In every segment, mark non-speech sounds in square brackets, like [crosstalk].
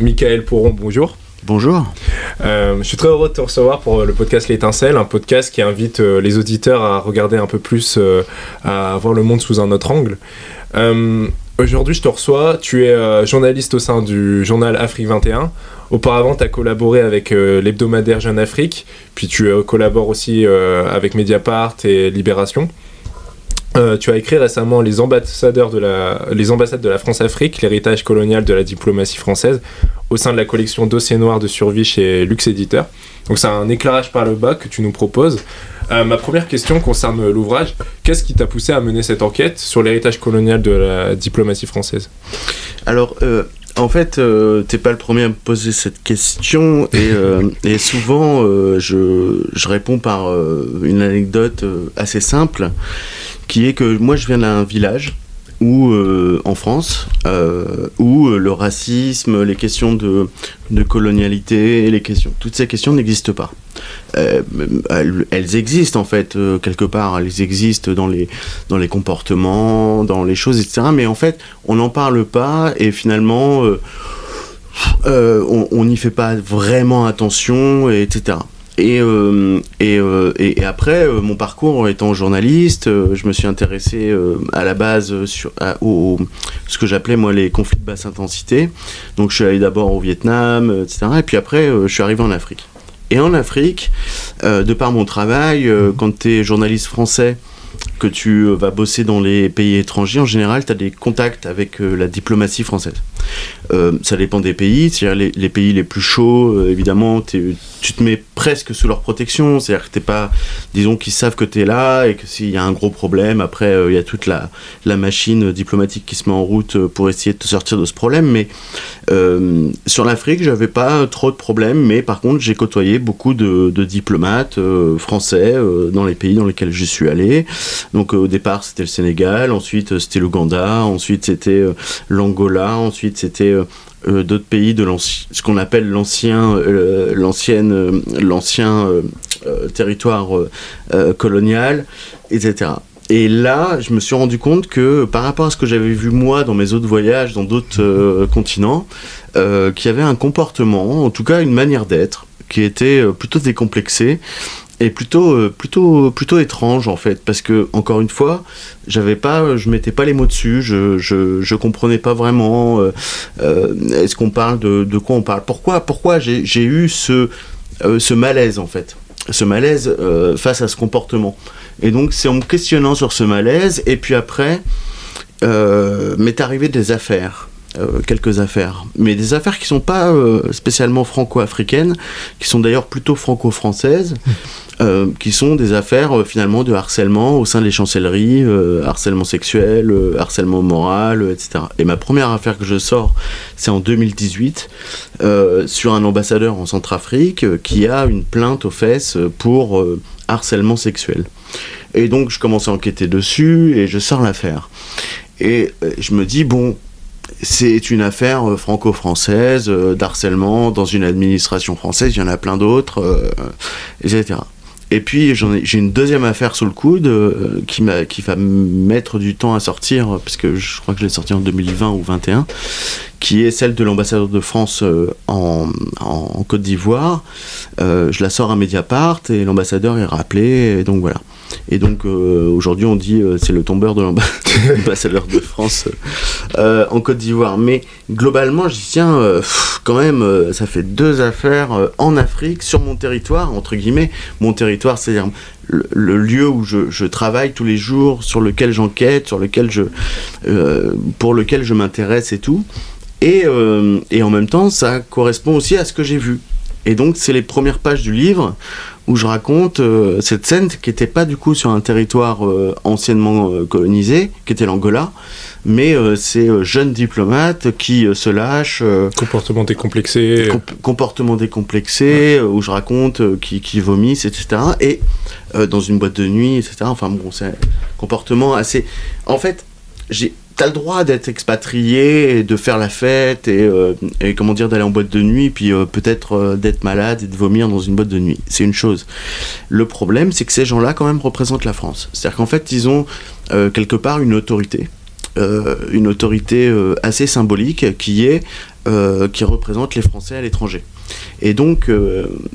Michael Pourron, bonjour. Bonjour. Euh, je suis très heureux de te recevoir pour le podcast L'étincelle, un podcast qui invite euh, les auditeurs à regarder un peu plus, euh, à voir le monde sous un autre angle. Aujourd'hui, je te reçois. Tu es journaliste au sein du journal Afrique 21. Auparavant, tu as collaboré avec l'hebdomadaire Jeune Afrique, puis tu collabores aussi avec Mediapart et Libération. Euh, tu as écrit récemment les, ambassadeurs de la, les ambassades de la France-Afrique, l'héritage colonial de la diplomatie française, au sein de la collection Dossier Noir de survie chez Lux Éditeur. Donc c'est un éclairage par le bas que tu nous proposes. Euh, ma première question concerne l'ouvrage. Qu'est-ce qui t'a poussé à mener cette enquête sur l'héritage colonial de la diplomatie française? Alors, euh, en fait, t'es pas le premier à me poser cette question et, [laughs] et souvent je, je, réponds par une anecdote assez simple qui est que moi je viens d'un village où, euh, en France, euh, où euh, le racisme, les questions de, colonialité, les questions, toutes ces questions n'existent pas. Elles, existent en fait quelque part, elles existent dans les, dans les comportements, dans les choses, etc. Mais en fait, on n'en parle pas et finalement, on n'y fait pas vraiment attention, etc. Et, euh, euh, et, et, après, euh, mon parcours étant journaliste, je me suis intéressé à la base sur à, au, ce que j'appelais moi les conflits de basse intensité. Donc je suis allé d'abord au Vietnam, etc. Et puis après, je suis arrivé en Afrique. Et en Afrique, de par mon travail, quand tu es journaliste français, que tu vas bosser dans les pays étrangers, en général, tu as des contacts avec la diplomatie française. Ça dépend des pays, c'est-à-dire les, pays les plus chauds, évidemment, tu te mets presque sous leur protection. C'est-à-dire que t'es pas, disons qu'ils savent que tu es là et que s'il y a un gros problème, après euh, il y a toute la, machine diplomatique qui se met en route euh, pour essayer de te sortir de ce problème. Mais euh, sur l'Afrique, j'avais pas trop de problèmes, mais par contre j'ai côtoyé beaucoup de, de diplomates français dans les pays dans lesquels je suis allé. Donc au départ c'était le Sénégal, ensuite c'était l'Ouganda, ensuite c'était l'Angola, ensuite c'était euh, d'autres pays de ce qu'on appelle l'ancien euh, euh, l'ancien territoire colonial etc et là, je me suis rendu compte que par rapport à ce que j'avais vu moi dans mes autres voyages, dans d'autres continents, qu'il y avait un comportement, en tout cas une manière d'être, qui était plutôt décomplexée et plutôt euh, plutôt plutôt étrange en fait parce que encore une fois j'avais pas je mettais pas les mots dessus je je, je comprenais pas vraiment euh, euh, est-ce qu'on parle de, de quoi on parle? Pourquoi pourquoi j'ai eu ce ce malaise en fait? Ce malaise face à ce comportement. Et donc c'est en me questionnant sur ce malaise et puis après m'est arrivé des affaires quelques affaires, mais des affaires qui sont pas spécialement franco-africaines, qui sont d'ailleurs plutôt franco-françaises, euh, qui sont des affaires finalement de harcèlement au sein des chancelleries, harcèlement sexuel, harcèlement moral, etc. Et ma première affaire que je sors, c'est en 2018 sur un ambassadeur en Centrafrique qui a une plainte aux fesses pour harcèlement sexuel. Et donc je commence à enquêter dessus et je sors l'affaire. Et je me dis, bon, c'est une affaire euh, franco-française euh, d'harcèlement dans une administration française, il y en a plein d'autres, euh, etc. Et puis j'ai une deuxième affaire sous le coude qui, qui va mettre du temps à sortir, parce que je crois que je l'ai sorti en 2020 ou 2021, qui est celle de l'ambassadeur de France en, en, Côte d'Ivoire. je la sors à Mediapart et l'ambassadeur est rappelé, et donc voilà. Et donc euh, aujourd'hui on dit euh, c'est le tombeur de [laughs] l'ambassadeur de France euh, en Côte d'Ivoire. Mais globalement je tiens quand même ça fait deux affaires en Afrique sur mon territoire entre guillemets. Mon territoire c'est-à-dire le, lieu où je, travaille tous les jours, sur lequel j'enquête, sur lequel je pour lequel je m'intéresse et tout. Et en même temps ça correspond aussi à ce que j'ai vu. Et donc c'est les premières pages du livre où je raconte euh, cette scène qui n'était pas du coup sur un territoire euh, anciennement euh, colonisé, qui était l'Angola, mais ces jeunes diplomates qui se lâchent. comportement décomplexé. comportement décomplexé, où je raconte qui, qui, vomissent, etc. Et dans une boîte de nuit, etc. Enfin bon, c'est un comportement assez. En fait, j'ai t'as le droit d'être expatrié et de faire la fête et, euh, comment dire d'aller en boîte de nuit puis euh, peut-être euh, d'être malade et de vomir dans une boîte de nuit c'est une chose le problème c'est que ces gens-là quand même représentent la France c'est-à-dire qu'en fait ils ont quelque part une autorité une autorité assez symbolique qui est qui représente les Français à l'étranger. Et donc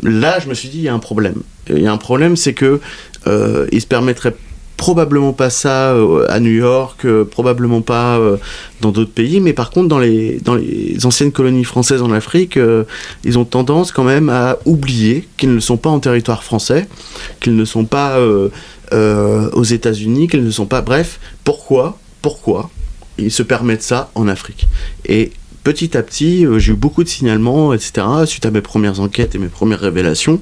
là, je me suis dit, il y a un problème. Il y a un problème, c'est que il se permettrait probablement pas ça euh, à New York, euh, probablement pas euh, dans d'autres pays, mais par contre dans les, dans les anciennes colonies françaises en Afrique, ils ont tendance quand même à oublier qu'ils ne sont pas en territoire français, qu'ils ne sont pas aux États-Unis, qu'ils ne sont pas... Bref, pourquoi Pourquoi ils se permettent ça en Afrique? Et petit à petit, j'ai eu beaucoup de signalements, etc., suite à mes premières enquêtes et mes premières révélations.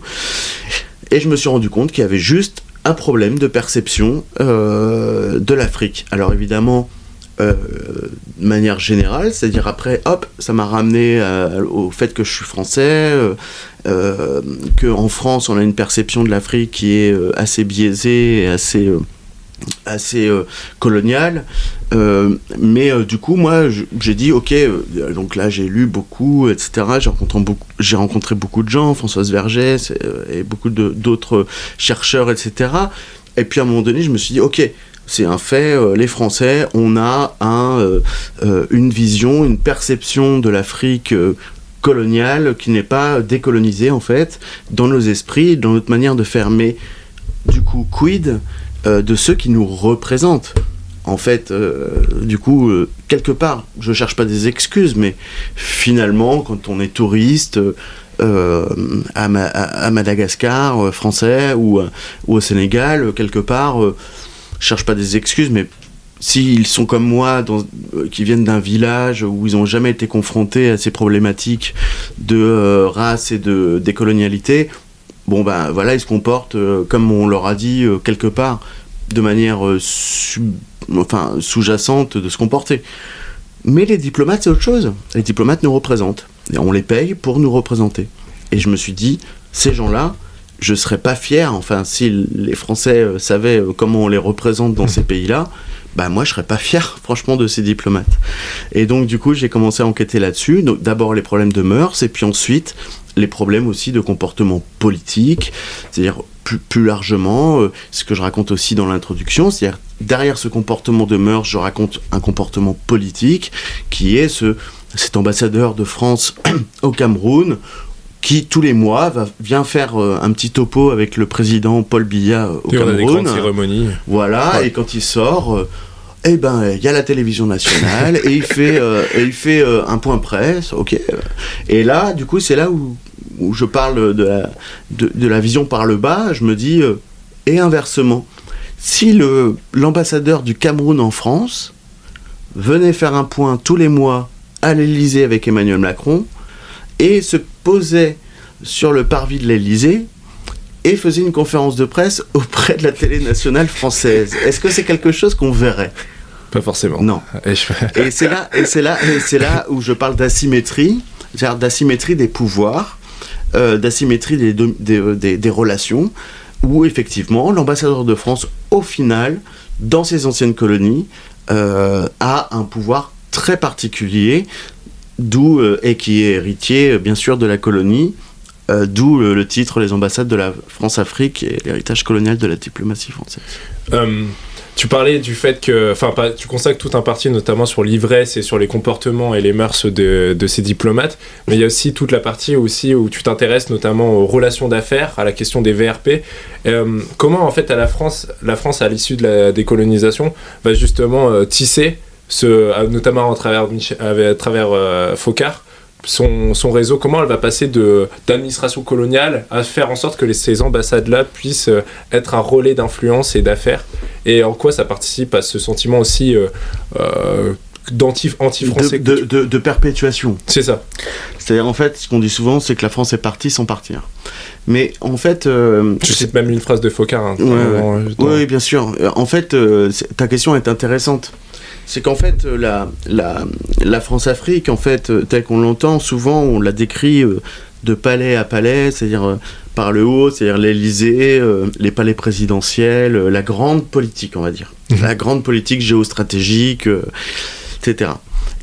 Et je me suis rendu compte qu'il y avait juste un problème de perception euh, de l'Afrique. Alors évidemment, euh, de manière générale, c'est-à-dire après, hop, ça m'a ramené euh, au fait que je suis français, qu'en France on a une perception de l'Afrique qui est assez biaisée et assez assez euh, colonial. Euh, mais euh, du coup, moi, j'ai dit, ok, donc là, j'ai lu beaucoup, etc. J'ai rencontré beaucoup, j'ai rencontré beaucoup de gens, Françoise Vergès et beaucoup d'autres chercheurs, etc. Et puis à un moment donné, je me suis dit, ok, c'est un fait, les Français, on a un, une vision, une perception de l'Afrique coloniale qui n'est pas décolonisée, en fait, dans nos esprits, dans notre manière de faire. Mais du coup, quid euh, de ceux qui nous représentent. En fait, euh, du coup, euh, quelque part, je cherche pas des excuses, mais finalement, quand on est touriste à, Madagascar, français, ou, au Sénégal, quelque part, je cherche pas des excuses, mais s'ils sont comme moi, qui viennent d'un village où ils n'ont jamais été confrontés à ces problématiques de race et de décolonialité, bon ben voilà, ils se comportent euh, comme on leur a dit euh, quelque part, de manière euh, enfin, sous-jacente de se comporter. Mais les diplomates, c'est autre chose. Les diplomates nous représentent. Et on les paye pour nous représenter. Et je me suis dit, ces gens-là, je serais pas fier, enfin, si les Français savaient comment on les représente dans ces pays-là, bah moi je serais pas fier franchement de ces diplomates. Et donc du coup j'ai commencé à enquêter là-dessus. Donc d'abord les problèmes de mœurs et puis ensuite les problèmes aussi de comportement politique, c'est-à-dire plus, largement, euh, ce que je raconte aussi dans l'introduction, c'est-à-dire derrière ce comportement de mœurs, je raconte un comportement politique qui est ce, cet ambassadeur de France [clears throat] au Cameroun qui tous les mois va, vient faire euh, un petit topo avec le président Paul Biya euh, au Cameroun. Voilà, et quand il sort, eh ben, il y a la télévision nationale et il fait, il fait un point presse, ok. Et là, du coup, c'est là où où je parle de la, de, la, vision par le bas, je me dis, euh, et inversement, si l'ambassadeur du Cameroun en France venait faire un point tous les mois à l'Elysée avec Emmanuel Macron et se posait sur le parvis de l'Elysée et faisait une conférence de presse [laughs] auprès de la télé nationale française. Est-ce que c'est quelque chose qu'on verrait? Pas forcément. Non. Et, c'est là, et c'est là, et c'est là où je parle d'asymétrie, c'est-à-dire d'asymétrie des pouvoirs euh, d'asymétrie euh, des, des, relations, où effectivement l'ambassadeur de France, au final, dans ses anciennes colonies, euh, a un pouvoir très particulier, d'où et qui est héritier bien sûr de la colonie, d'où le, titre Les ambassades de la France-Afrique et l'héritage colonial de la diplomatie française. Tu parlais du fait que, enfin, tu consacres tout un parti notamment sur l'ivresse et sur les comportements et les mœurs de, ces diplomates, mais il y a aussi toute la partie aussi où tu t'intéresses notamment aux relations d'affaires, à la question des VRP. Euh, comment en fait la France, la France à l'issue de la décolonisation va justement euh, tisser, ce, notamment à travers, à travers euh, Focard, son, son, réseau, comment elle va passer d'administration coloniale à faire en sorte que les, ces ambassades-là puissent euh, être un relais d'influence et d'affaires? Et en quoi ça participe à ce sentiment aussi euh, euh d'anti-français de, de, de, perpétuation. C'est ça. C'est-à-dire, en fait, ce qu'on dit souvent, c'est que la France est partie sans partir. Mais en fait. Euh, Je cite même une phrase de Focard. Hein, oui, bien sûr. En fait, ta question est intéressante c'est qu'en fait, euh, la, la, la France-Afrique, en fait, euh, telle qu'on l'entend, souvent on la décrit euh, de palais à palais, c'est-à-dire par le haut, c'est-à-dire l'Elysée, les palais présidentiels, la grande politique, on va dire. Mhm. La grande politique géostratégique, etc.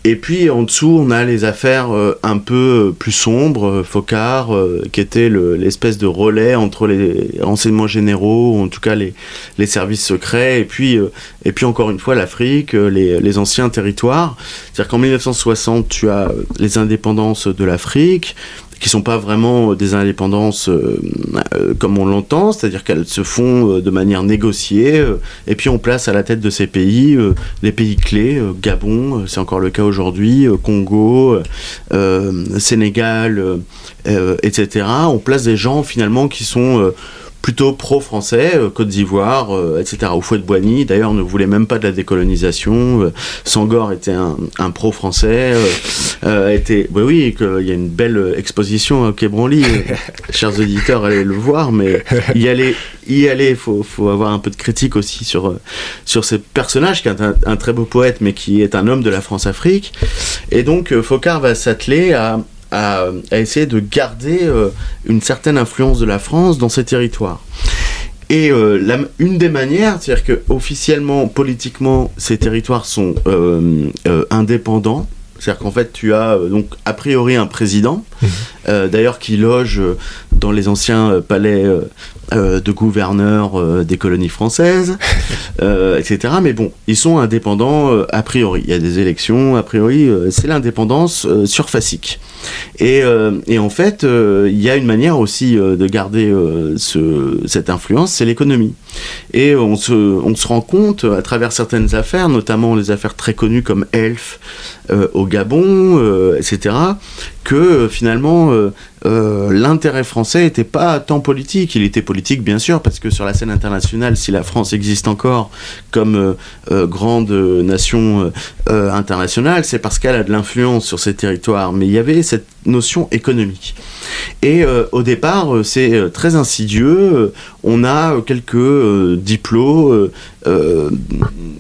Et puis en dessous, on a les affaires euh, un peu plus sombres, Focard, qui était l'espèce de relais entre les renseignements généraux, en tout cas les, les services secrets, et puis, et puis encore une fois l'Afrique, les, les, anciens territoires. C'est-à-dire qu'en 1960, tu as les indépendances de l'Afrique, qui sont pas vraiment des indépendances euh, euh, comme on l'entend, c'est-à-dire qu'elles se font euh, de manière négociée, et puis on place à la tête de ces pays les pays clés, Gabon, c'est encore le cas aujourd'hui, Congo, Sénégal, etc. On place des gens finalement qui sont plutôt pro-français, euh, Côte d'Ivoire, euh, etc. Au fouet de Boigny, d'ailleurs, ne voulait même pas de la décolonisation. Euh, Sangor était un, pro-français. était, oui, oui, il y a une belle exposition à Quai Branly. [laughs] chers auditeurs, allez le voir, mais y aller, y aller, faut, faut avoir un peu de critique aussi sur sur ce personnage qui est un, très beau poète, mais qui est un homme de la France-Afrique. Et donc, Focard va s'atteler à à, essayer de garder euh, une certaine influence de la France dans ces territoires. Et euh, une des manières, c'est-à-dire que officiellement, politiquement, ces territoires sont euh, indépendants. C'est-à-dire qu'en fait, tu as donc a priori un président, mmh. d'ailleurs qui loge dans les anciens palais de gouverneurs des colonies françaises, [laughs] etc. Mais bon, ils sont indépendants a priori. Il y a des élections, a priori, c'est l'indépendance surfacique. Et, euh, et en fait, euh, il y a une manière aussi euh, de garder ce, cette influence, c'est l'économie. Et on se, on se rend compte à travers certaines affaires, notamment les affaires très connues comme Elf au Gabon, etc., que finalement l'intérêt français n'était pas tant politique. Il était politique, bien sûr, parce que sur la scène internationale, si la France existe encore comme grande nation internationale, c'est parce qu'elle a de l'influence sur ces territoires. Mais il y avait cette notion économique. Et euh, au départ, euh, c'est euh, très insidieux. On a quelques diplômes,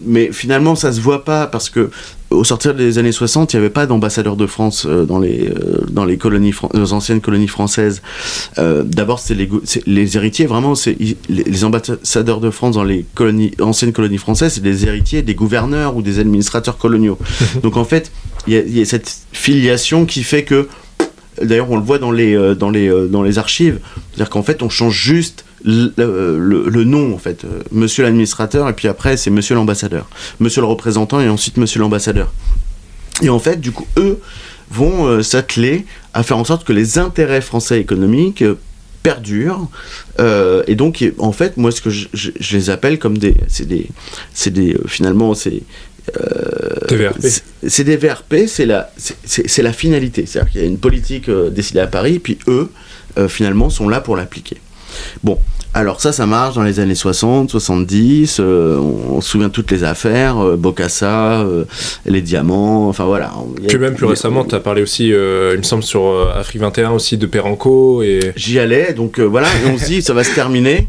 mais finalement, ça se voit pas parce que au sortir des années 60, il n'y avait pas d'ambassadeur de France dans les, dans les, colonies, anciennes colonies françaises. D'abord, c'est les, les, héritiers, vraiment, c'est les, ambassadeurs de France dans les colonies, anciennes colonies françaises, c'est des héritiers des gouverneurs ou des administrateurs coloniaux. [laughs] Donc en fait, il y, a cette filiation qui fait que D'ailleurs, on le voit dans les, euh, dans les, euh, dans les archives. C'est-à-dire qu'en fait, on change juste le, le, nom, en fait. Euh, monsieur l'administrateur, et puis après, c'est monsieur l'ambassadeur. Monsieur le représentant, et ensuite monsieur l'ambassadeur. Et en fait, du coup, eux vont s'atteler à faire en sorte que les intérêts français économiques perdurent. et donc, en fait, moi, ce que je, je les appelle comme des. C'est des. C'est des. finalement, c'est euh, c'est des VRP, c'est la, c'est la finalité. C'est-à-dire qu'il y a une politique euh, décidée à Paris, puis eux, euh, finalement, sont là pour l'appliquer. Bon, alors ça, ça marche dans les années 60, 70, on, se souvient de toutes les affaires, Bocassa, les diamants, enfin voilà. Puis même plus récemment, tu as parlé aussi, il me semble, sur Afrique 21 aussi, de Peranco et... J'y allais, donc voilà, et on se dit, ça va se terminer,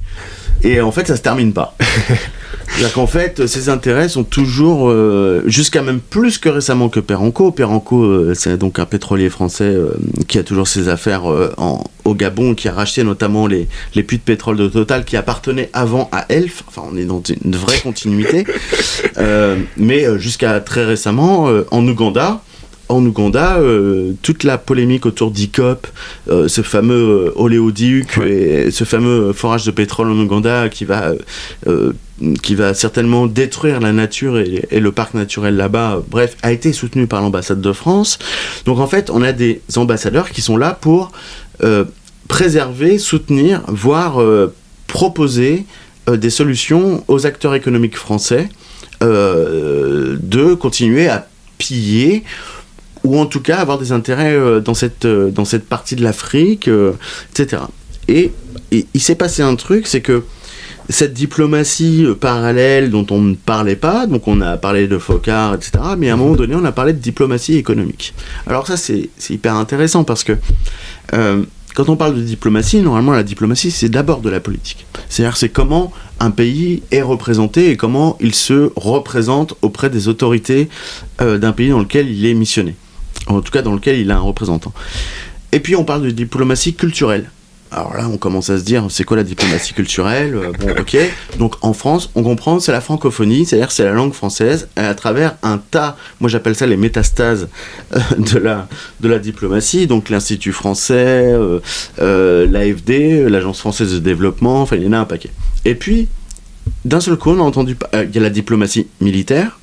et en fait, ça se termine pas. [laughs] C'est-à-dire qu'en fait, ces intérêts sont toujours, euh, jusqu'à même plus que récemment que Peranco. Peranco, euh, c'est donc un pétrolier français euh, qui a toujours ses affaires au Gabon, qui a racheté notamment les, les puits de pétrole de Total qui appartenaient avant à Elf. Enfin, on est dans une vraie continuité. mais jusqu'à très récemment, en Ouganda, en Ouganda, toute la polémique autour d'ICOP, ce fameux oléoduc et ce fameux forage de pétrole en Ouganda qui va qui va certainement détruire la nature et, le parc naturel là-bas, bref, a été soutenu par l'ambassade de France. Donc en fait, on a des ambassadeurs qui sont là pour euh, préserver, soutenir, voire euh, proposer euh, des solutions aux acteurs économiques français de continuer à piller ou en tout cas avoir des intérêts dans, cette, dans cette partie de l'Afrique, etc. Et, il s'est passé un truc, c'est que cette diplomatie euh, parallèle dont on ne parlait pas, donc on a parlé de Focard, etc., mais à un moment donné, on a parlé de diplomatie économique. Alors ça, c'est hyper intéressant parce que euh, quand on parle de diplomatie, normalement, la diplomatie, c'est d'abord de la politique. C'est-à-dire, c'est comment un pays est représenté et comment il se représente auprès des autorités euh, d'un pays dans lequel il est missionné. En tout cas, dans lequel il a un représentant. Et puis, on parle de diplomatie culturelle. Alors là, on commence à se dire, c'est quoi la diplomatie culturelle? Euh, Bon, ok. Donc en France, on comprend, c'est la francophonie, c'est-à-dire c'est la langue française, à travers un tas, moi j'appelle ça les métastases euh, [laughs] de la, diplomatie, donc l'Institut français, euh, l'AFD, l'Agence française de développement, enfin il y en a un paquet. Et puis, d'un seul coup, on a entendu, il y a la diplomatie militaire,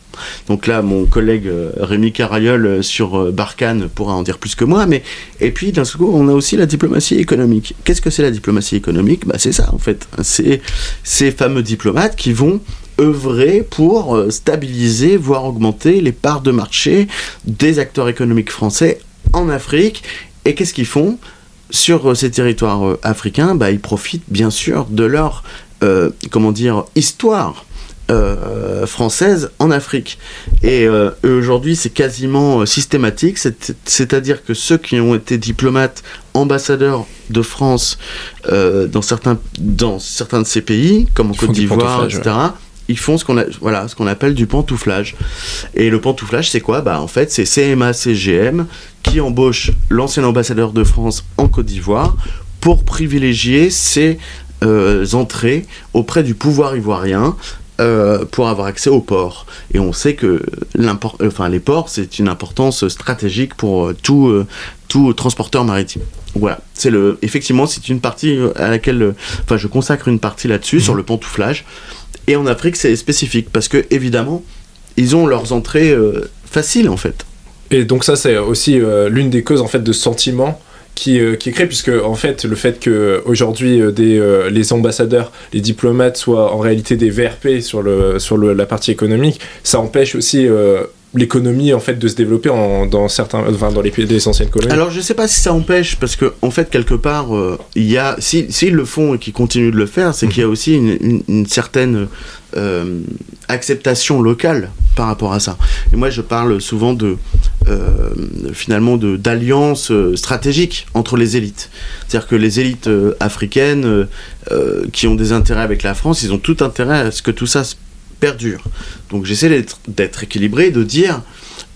donc là, mon collègue euh, Rémi Carayol euh, sur euh, Barkhane pourra en dire plus que moi, mais et puis d'un seul coup, on a aussi la diplomatie économique. Qu'est-ce que c'est la diplomatie économique? Bah c'est ça en fait. C'est ces fameux diplomates qui vont œuvrer pour stabiliser, voire augmenter les parts de marché des acteurs économiques français en Afrique. Et qu'est-ce qu'ils font? Sur ces territoires africains bah, Ils profitent bien sûr de leur comment dire histoire euh, française en Afrique. Et euh, aujourd'hui, c'est quasiment euh, systématique, c'est- c'est-à-dire que ceux qui ont été diplomates, ambassadeurs de France euh, dans, certains, dans certains de ces pays, comme en Côte d'Ivoire, etc., ils font ce qu'on voilà, ce qu'on appelle du pantouflage. Et le pantouflage, c'est quoi? Bah, En fait, c'est CMA, CGM qui embauche l'ancien ambassadeur de France en Côte d'Ivoire pour privilégier ses euh, entrées auprès du pouvoir ivoirien euh, pour avoir accès aux ports. Et on sait que enfin, les ports, c'est une importance stratégique pour euh, tout, euh, tout transporteur maritime. Voilà, c'est le, effectivement, c'est une partie à laquelle, enfin, je consacre une partie là-dessus sur le pantouflage. Et en Afrique, c'est spécifique parce que évidemment, ils ont leurs entrées faciles en fait. Et donc ça, c'est aussi l'une des causes en fait de ce sentiment qui, euh, qui est créé, puisque en fait le fait que aujourd'hui euh, des, euh, les ambassadeurs, les diplomates soient en réalité des VRP sur, sur la partie économique, ça empêche aussi l'économie en fait de se développer en, dans certains, enfin, dans les pays des anciennes colonies. Alors je sais pas si ça empêche parce que en fait quelque part euh, il y a si s'ils le font et qu'ils continuent de le faire c'est qu'il y a aussi une, une- une certaine euh, acceptation locale par rapport à ça. Et moi je parle souvent de euh, finalement de d'alliances stratégiques entre les élites. C'est-à-dire que les élites africaines qui ont des intérêts avec la France, ils ont tout intérêt à ce que tout ça se perdure. Donc j'essaie d'être équilibré, de dire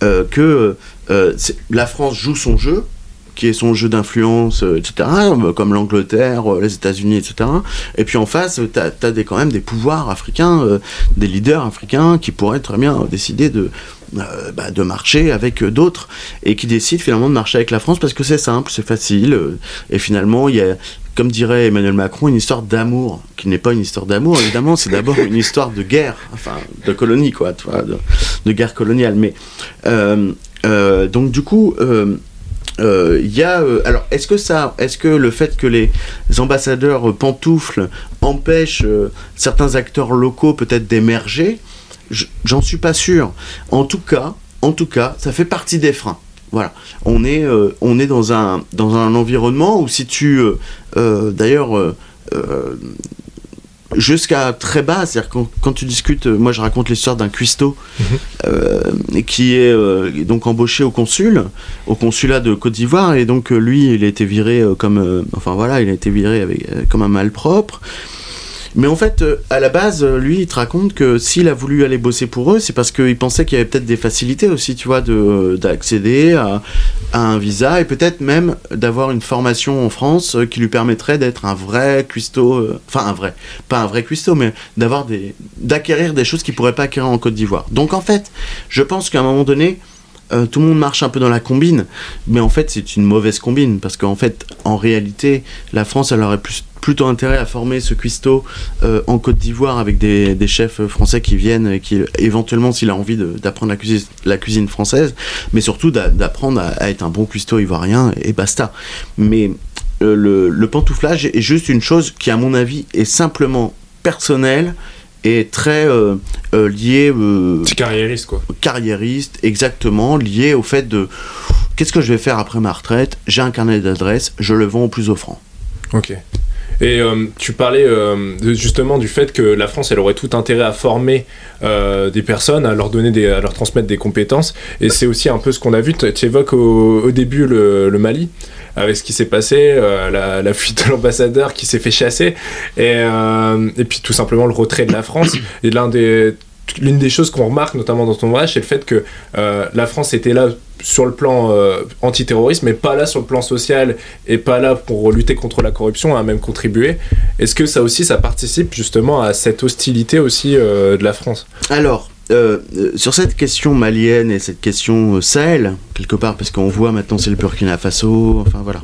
euh, que euh, la France joue son jeu, qui est son jeu d'influence, euh, etc., comme l'Angleterre, les États-Unis, etc. Et puis en face, tu as, quand même des pouvoirs africains, des leaders africains qui pourraient très bien décider de, euh, bah, de marcher avec d'autres et qui décident finalement de marcher avec la France parce que c'est simple, c'est facile. euh, et finalement, il y a, comme dirait Emmanuel Macron, une histoire d'amour, qui n'est pas une histoire d'amour, évidemment, c'est d'abord une histoire de guerre, enfin, de colonie, quoi, de, guerre coloniale. Mais, euh, donc, du coup, il y a. alors, est-ce que ça. Est-ce que le fait que les ambassadeurs pantoufles empêchent certains acteurs locaux peut-être d'émerger J'en suis pas sûr. En tout cas, en tout cas, ça fait partie des freins. Voilà, on est, euh, on est dans, un, dans un environnement où si tu, euh, euh, d'ailleurs, jusqu'à très bas, c'est-à-dire quand, quand tu discutes, moi je raconte l'histoire d'un cuistot euh, qui est donc embauché au consul, au consulat de Côte d'Ivoire, et donc lui il a été viré comme, enfin voilà, il a été viré avec, comme un malpropre. Mais en fait, euh, à la base, euh, lui, il te raconte que s'il a voulu aller bosser pour eux, c'est parce qu'il pensait qu'il y avait peut-être des facilités aussi, tu vois, de- d'accéder à, un visa et peut-être même d'avoir une formation en France euh, qui lui permettrait d'être un vrai cuistot, enfin un vrai, pas un vrai cuistot, mais d'avoir des, d'acquérir des choses qu'il pourrait pas acquérir en Côte d'Ivoire. Donc en fait, je pense qu'à un moment donné, euh, tout le monde marche un peu dans la combine, mais en fait c'est une mauvaise combine parce qu'en fait, en réalité, la France elle aurait plus, plutôt intérêt à former ce cuistot euh, en Côte d'Ivoire avec des, chefs français qui viennent et qui éventuellement s'il a envie d'apprendre la cuisine, la cuisine française, mais surtout d'a- d'apprendre à, être un bon cuistot ivoirien et basta. Mais euh, le, le pantouflage est juste une chose qui à mon avis est simplement personnelle et très euh, euh, liée euh, C'est carriériste quoi. carriériste, exactement, lié au fait de qu'est-ce que je vais faire après ma retraite? J'ai un carnet d'adresses, je le vends au plus offrant. Ok. Et euh, tu parlais euh, justement du fait que la France, elle aurait tout intérêt à former euh, des personnes, à leur donner, des, à leur transmettre des compétences. Et c'est aussi un peu ce qu'on a vu. Tu évoques au, début le, Mali, avec ce qui s'est passé, la, fuite de l'ambassadeur qui s'est fait chasser, et, et puis tout simplement le retrait de la France. Et l'un des l'une des choses qu'on remarque notamment dans ton voyage, c'est le fait que la France était là sur le plan antiterroriste, mais pas là sur le plan social et pas là pour lutter contre la corruption, a même contribué. Est-ce que ça aussi, ça participe justement à cette hostilité aussi de la France? Alors, euh, sur cette question malienne et cette question euh, Sahel, quelque part, parce qu'on voit maintenant c'est le Burkina Faso, enfin voilà.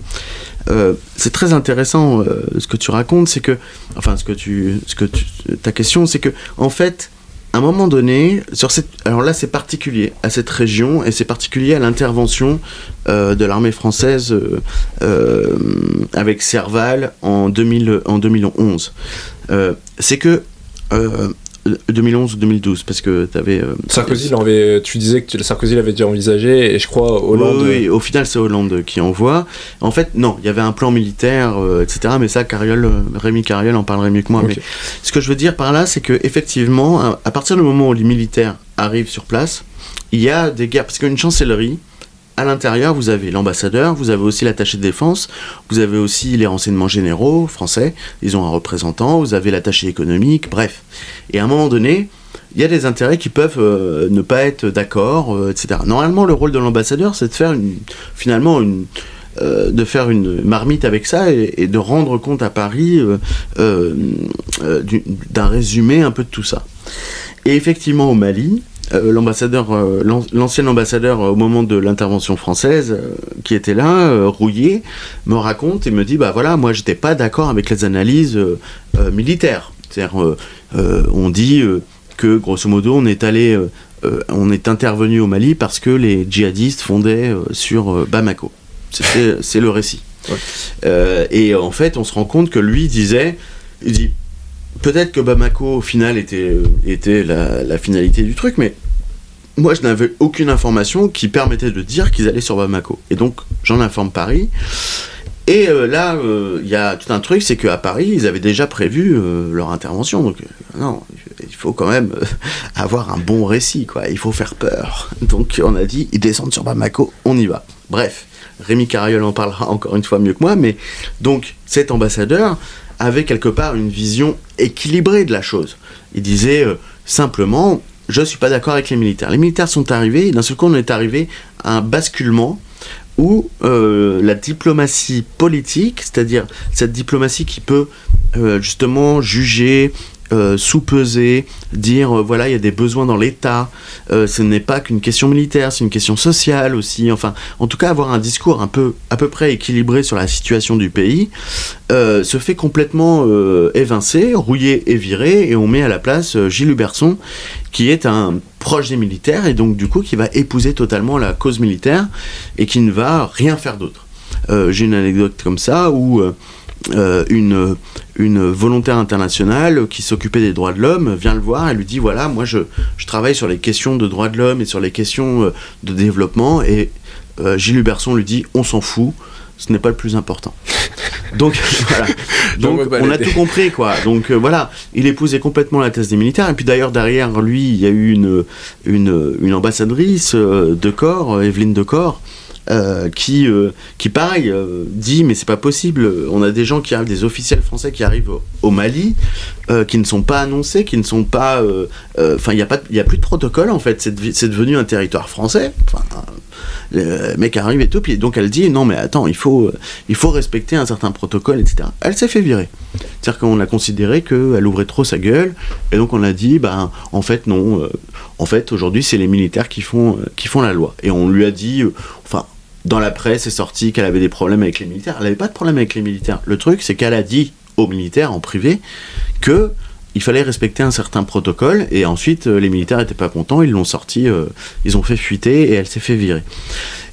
Euh, c'est très intéressant ce que tu racontes, c'est que, enfin ce que tu, ce que ta question, c'est que en fait, à un moment donné, sur cette, alors là c'est particulier à cette région et c'est particulier à l'intervention de l'armée française avec Serval en, 2000, en 2011. c'est que 2011 ou 2012 parce que tu avais euh, Sarkozy l'avait tu disais que Sarkozy l'avait déjà envisagé et je crois Hollande oui, au final c'est Hollande qui envoie. En fait non il y avait un plan militaire euh, etc mais ça Cariol, euh, Rémi Cariol en parlerait mieux que moi mais ce que je veux dire par là c'est que effectivement à, à partir du moment où les militaires arrivent sur place il y a des guerres parce qu'une chancellerie à l'intérieur, vous avez l'ambassadeur, vous avez aussi l'attaché de défense, vous avez aussi les renseignements généraux français, ils ont un représentant, vous avez l'attaché économique, bref. Et à un moment donné, il y a des intérêts qui peuvent euh, ne pas être d'accord, euh, etc. Normalement, le rôle de l'ambassadeur, c'est de faire une, finalement une, euh, de faire une marmite avec ça et, de rendre compte à Paris d'un résumé un peu de tout ça. Et effectivement, au Mali, l'ambassadeur, euh, l'ancien ambassadeur euh, au moment de l'intervention française, qui était là, rouillé, me raconte et me dit bah voilà, moi j'étais pas d'accord avec les analyses militaires. C'est-à-dire, on dit que grosso modo, on est allé, on est intervenu au Mali parce que les djihadistes fondaient sur Bamako. C'est le récit. et en fait, on se rend compte que lui disait, il dit peut-être que Bamako au final était, était la, finalité du truc, mais moi je n'avais aucune information qui permettait de dire qu'ils allaient sur Bamako. Et donc j'en informe Paris. Et euh, là, euh, il y a tout un truc, c'est qu'à Paris, ils avaient déjà prévu euh, leur intervention. Donc, non, il faut quand même [laughs] avoir un bon récit, quoi. Il faut faire peur. Donc, on a dit, ils descendent sur Bamako, on y va. Bref, Rémi Cariol en parlera encore une fois mieux que moi, mais donc, cet ambassadeur, avait quelque part une vision équilibrée de la chose. Il disait euh, simplement, je ne suis pas d'accord avec les militaires. Les militaires sont arrivés, et d'un seul coup on est arrivé à un basculement où euh, la diplomatie politique, c'est-à-dire cette diplomatie qui peut euh, justement juger, euh, sous-peser, dire euh, voilà, il y a des besoins dans l'État, euh, ce n'est pas qu'une question militaire, c'est une question sociale aussi. Enfin, en tout cas, avoir un discours un peu à peu près équilibré sur la situation du pays se fait complètement évincer, rouillé et viré, et on met à la place Gilles Huberson, qui est un proche des militaires et donc du coup qui va épouser totalement la cause militaire et qui ne va rien faire d'autre. J'ai une anecdote comme ça où une, une volontaire internationale qui s'occupait des droits de l'homme vient le voir et lui dit voilà, moi je, je travaille sur les questions de droits de l'homme et sur les questions euh, de développement. Et euh, Gilles Huberson lui dit on s'en fout, ce n'est pas le plus important. [laughs] Donc voilà. Donc on a tout compris quoi. Donc voilà, il épousait complètement la thèse des militaires. Et puis d'ailleurs derrière lui, il y a eu une, une, une ambassadrice de corps, Evelyne de Corps, euh, qui, euh, qui pareil, euh, dit mais c'est pas possible. On a des gens qui arrivent, des officiels français qui arrivent au, Mali, qui ne sont pas annoncés, qui ne sont pas. Enfin, il n'y a, a plus de protocole en fait. C'est devenu un territoire français. Le mec arrive et tout. Puis donc elle dit non mais attends, il faut, il faut respecter un certain protocole, etc. Elle s'est fait virer. C'est-à-dire qu'on a considéré qu'elle ouvrait trop sa gueule. Et donc on a dit, ben en fait non. en fait aujourd'hui c'est les militaires qui font, qui font la loi. Et on lui a dit, enfin dans la presse, c'est sorti qu'elle avait des problèmes avec les militaires. Elle n'avait pas de problème avec les militaires. Le truc, c'est qu'elle a dit aux militaires en privé que il fallait respecter un certain protocole et ensuite euh, les militaires n'étaient pas contents, ils l'ont sorti, euh, ils ont fait fuiter et elle s'est fait virer.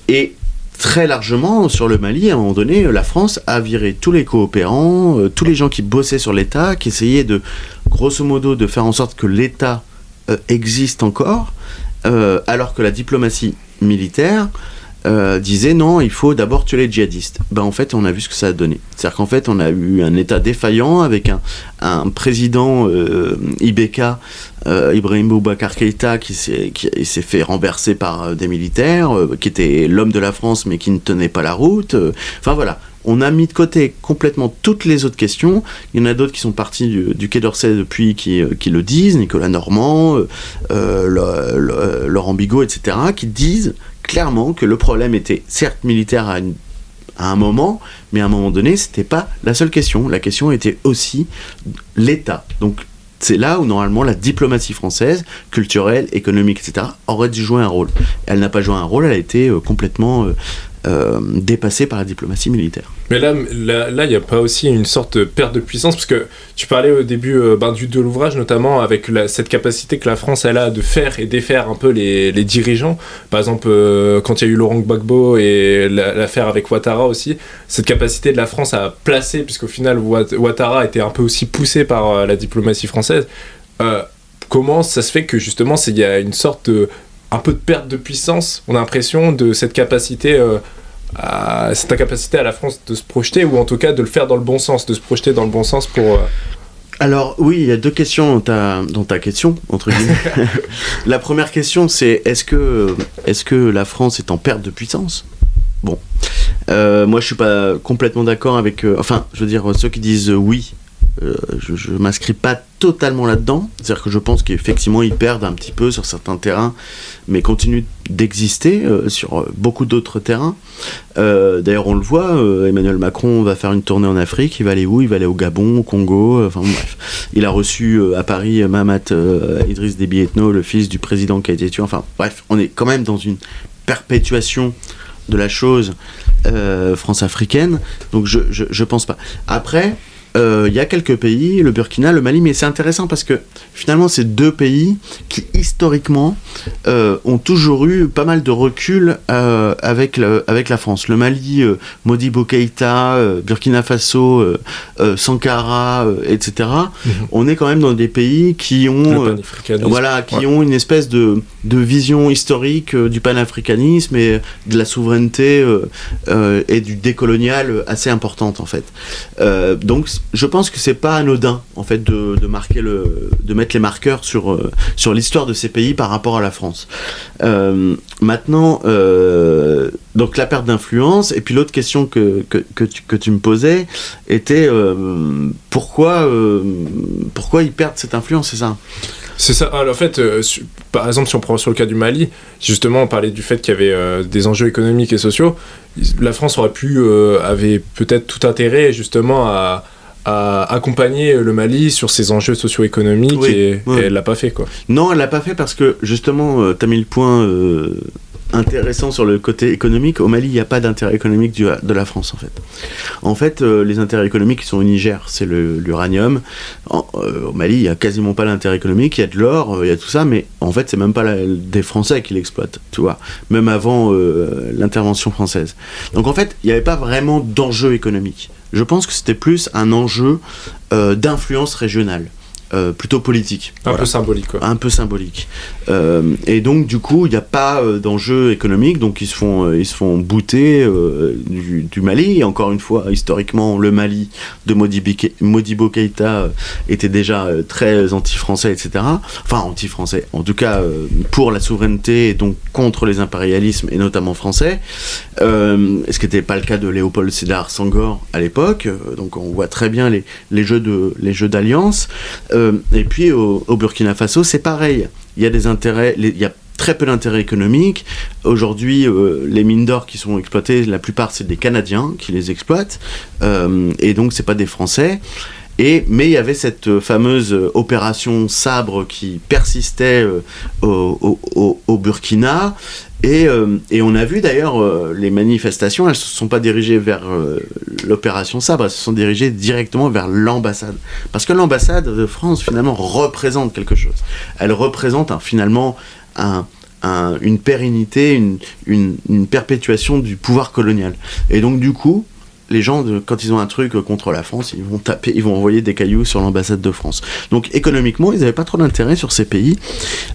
Et très largement sur le Mali, à un moment donné, la France a viré tous les coopérants, euh, tous les gens qui bossaient sur l'État, qui essayaient de, grosso modo, de faire en sorte que l'État existe encore, alors que la diplomatie militaire euh, disait non, il faut d'abord tuer les djihadistes. Ben, en fait, on a vu ce que ça a donné. C'est-à-dire qu'en fait, on a eu un État défaillant avec un, un président euh, IBK, euh, Ibrahim Boubacar Keïta, qui s'est fait renverser par des militaires, qui était l'homme de la France mais qui ne tenait pas la route. Enfin voilà, on a mis de côté complètement toutes les autres questions. Il y en a d'autres qui sont partis du, Quai d'Orsay depuis qui, qui, le disent, Nicolas Normand, Laurent Bigot, etc., qui disent clairement que le problème était certes militaire à, un moment, mais à un moment donné, c'était pas la seule question. La question était aussi l'État. Donc c'est là où normalement la diplomatie française, culturelle, économique, etc., aurait dû jouer un rôle. Elle n'a pas joué un rôle, elle a été euh, complètement euh, euh, dépassée par la diplomatie militaire. Mais là, là, il n'y a pas aussi une sorte de perte de puissance parce que tu parlais au début euh, ben, du, de l'ouvrage, notamment avec cette capacité que la France elle a de faire et défaire un peu les, les dirigeants. Par exemple, euh, quand il y a eu Laurent Gbagbo et l'affaire avec Ouattara aussi, cette capacité de la France à placer, puisqu'au final Ouattara était un peu aussi poussé par euh, la diplomatie française. comment ça se fait que justement il y a une sorte de un peu de perte de puissance, on a l'impression de cette capacité c'est ta capacité à la France de se projeter, ou en tout cas de le faire dans le bon sens, de se projeter dans le bon sens pour... Euh, Alors oui, il y a deux questions dans ta, dans ta question, entre guillemets. [laughs] la première question, c'est est-ce que, est que la France est en perte de puissance? Bon, euh, moi je suis pas complètement d'accord avec... Euh, enfin, je veux dire, ceux qui disent oui, je ne m'inscris pas totalement là-dedans. C'est-à-dire que je pense qu'effectivement, ils perdent un petit peu sur certains terrains, mais continuent d'exister euh, sur beaucoup d'autres terrains. Euh, d'ailleurs, on le voit, euh, Emmanuel Macron va faire une tournée en Afrique. Il va aller où? Il va aller au Gabon, au Congo. Enfin bref. Il a reçu à Paris Mahamat Idriss Déby Etno, le fils du président qui a été tué. Enfin bref, on est quand même dans une perpétuation de la chose France-africaine. Donc je, je, je pense pas. Après, euh, il y a quelques pays, le Burkina, le Mali, mais c'est intéressant parce que finalement, c'est deux pays qui historiquement euh, ont toujours eu pas mal de recul euh, avec, avec la France. Le Mali, Modibo Keïta, Burkina Faso, Sankara, etc. Mhm. On est quand même dans des pays qui ont, voilà, qui ont une espèce de, de vision historique du panafricanisme et de la souveraineté et du décolonial assez importante en fait. donc je pense que c'est pas anodin en fait de, marquer le, de mettre les marqueurs sur euh, sur l'histoire de ces pays par rapport à la France. Euh, maintenant, euh, donc la perte d'influence et puis l'autre question que, que, tu, que, tu, me posais était pourquoi pourquoi ils perdent cette influence, c'est ça? C'est ça. Alors, en fait, par exemple, si on prend sur le cas du Mali, justement, on parlait du fait qu'il y avait des enjeux économiques et sociaux. La France aurait pu, avait peut-être tout intérêt justement à, à accompagner le Mali sur ses enjeux socio-économiques et, elle l'a pas fait quoi. Non, elle l'a pas fait parce que justement, euh, tu as mis le point euh, intéressant sur le côté économique. Au Mali, il n'y a pas d'intérêt économique de la France en fait. En fait, euh, les intérêts économiques sont au Niger, c'est l'uranium. au Mali, il n'y a quasiment pas d'intérêt économique. Il y a de l'or, il y a tout ça, mais en fait, c'est même pas des Français qui l'exploitent, tu vois. Même avant l'intervention française. Donc en fait, il n'y avait pas vraiment d'enjeu économique. Je pense que c'était plus un enjeu euh, d'influence régionale. Euh, plutôt politique. Un peu symbolique, quoi. Un peu symbolique. Euh, et donc, du coup, il n'y a pas euh, d'enjeu économique, donc ils se font, ils se font bouter du, du, Mali. Et encore une fois, historiquement, le Mali de Modibo Keïta était déjà très anti-français, etc. Enfin, anti-français, en tout cas, pour la souveraineté et donc contre les impérialismes, et notamment français. ce qui n'était pas le cas de Léopold Sédar Sangor à l'époque. donc, on voit très bien les, les jeux d'alliance. Euh, et puis au, Burkina Faso, c'est pareil. Il y a très peu d'intérêts économiques. Aujourd'hui, euh, les mines d'or qui sont exploitées, la plupart c'est des Canadiens qui les exploitent, euh, et donc c'est pas des Français. Mais il y avait cette fameuse opération Sabre qui persistait au, au, Burkina euh, et, on a vu d'ailleurs euh, les manifestations, elles ne se sont pas dirigées vers euh, l'opération Sabre, elles se sont dirigées directement vers l'ambassade. Parce que l'ambassade de France finalement représente quelque chose. Elle représente finalement une pérennité, une perpétuation du pouvoir colonial. Et donc du coup, les gens, quand ils ont un truc contre la France, ils vont taper, ils vont envoyer des cailloux sur l'ambassade de France. Donc économiquement, ils n'avaient pas trop d'intérêt sur ces pays.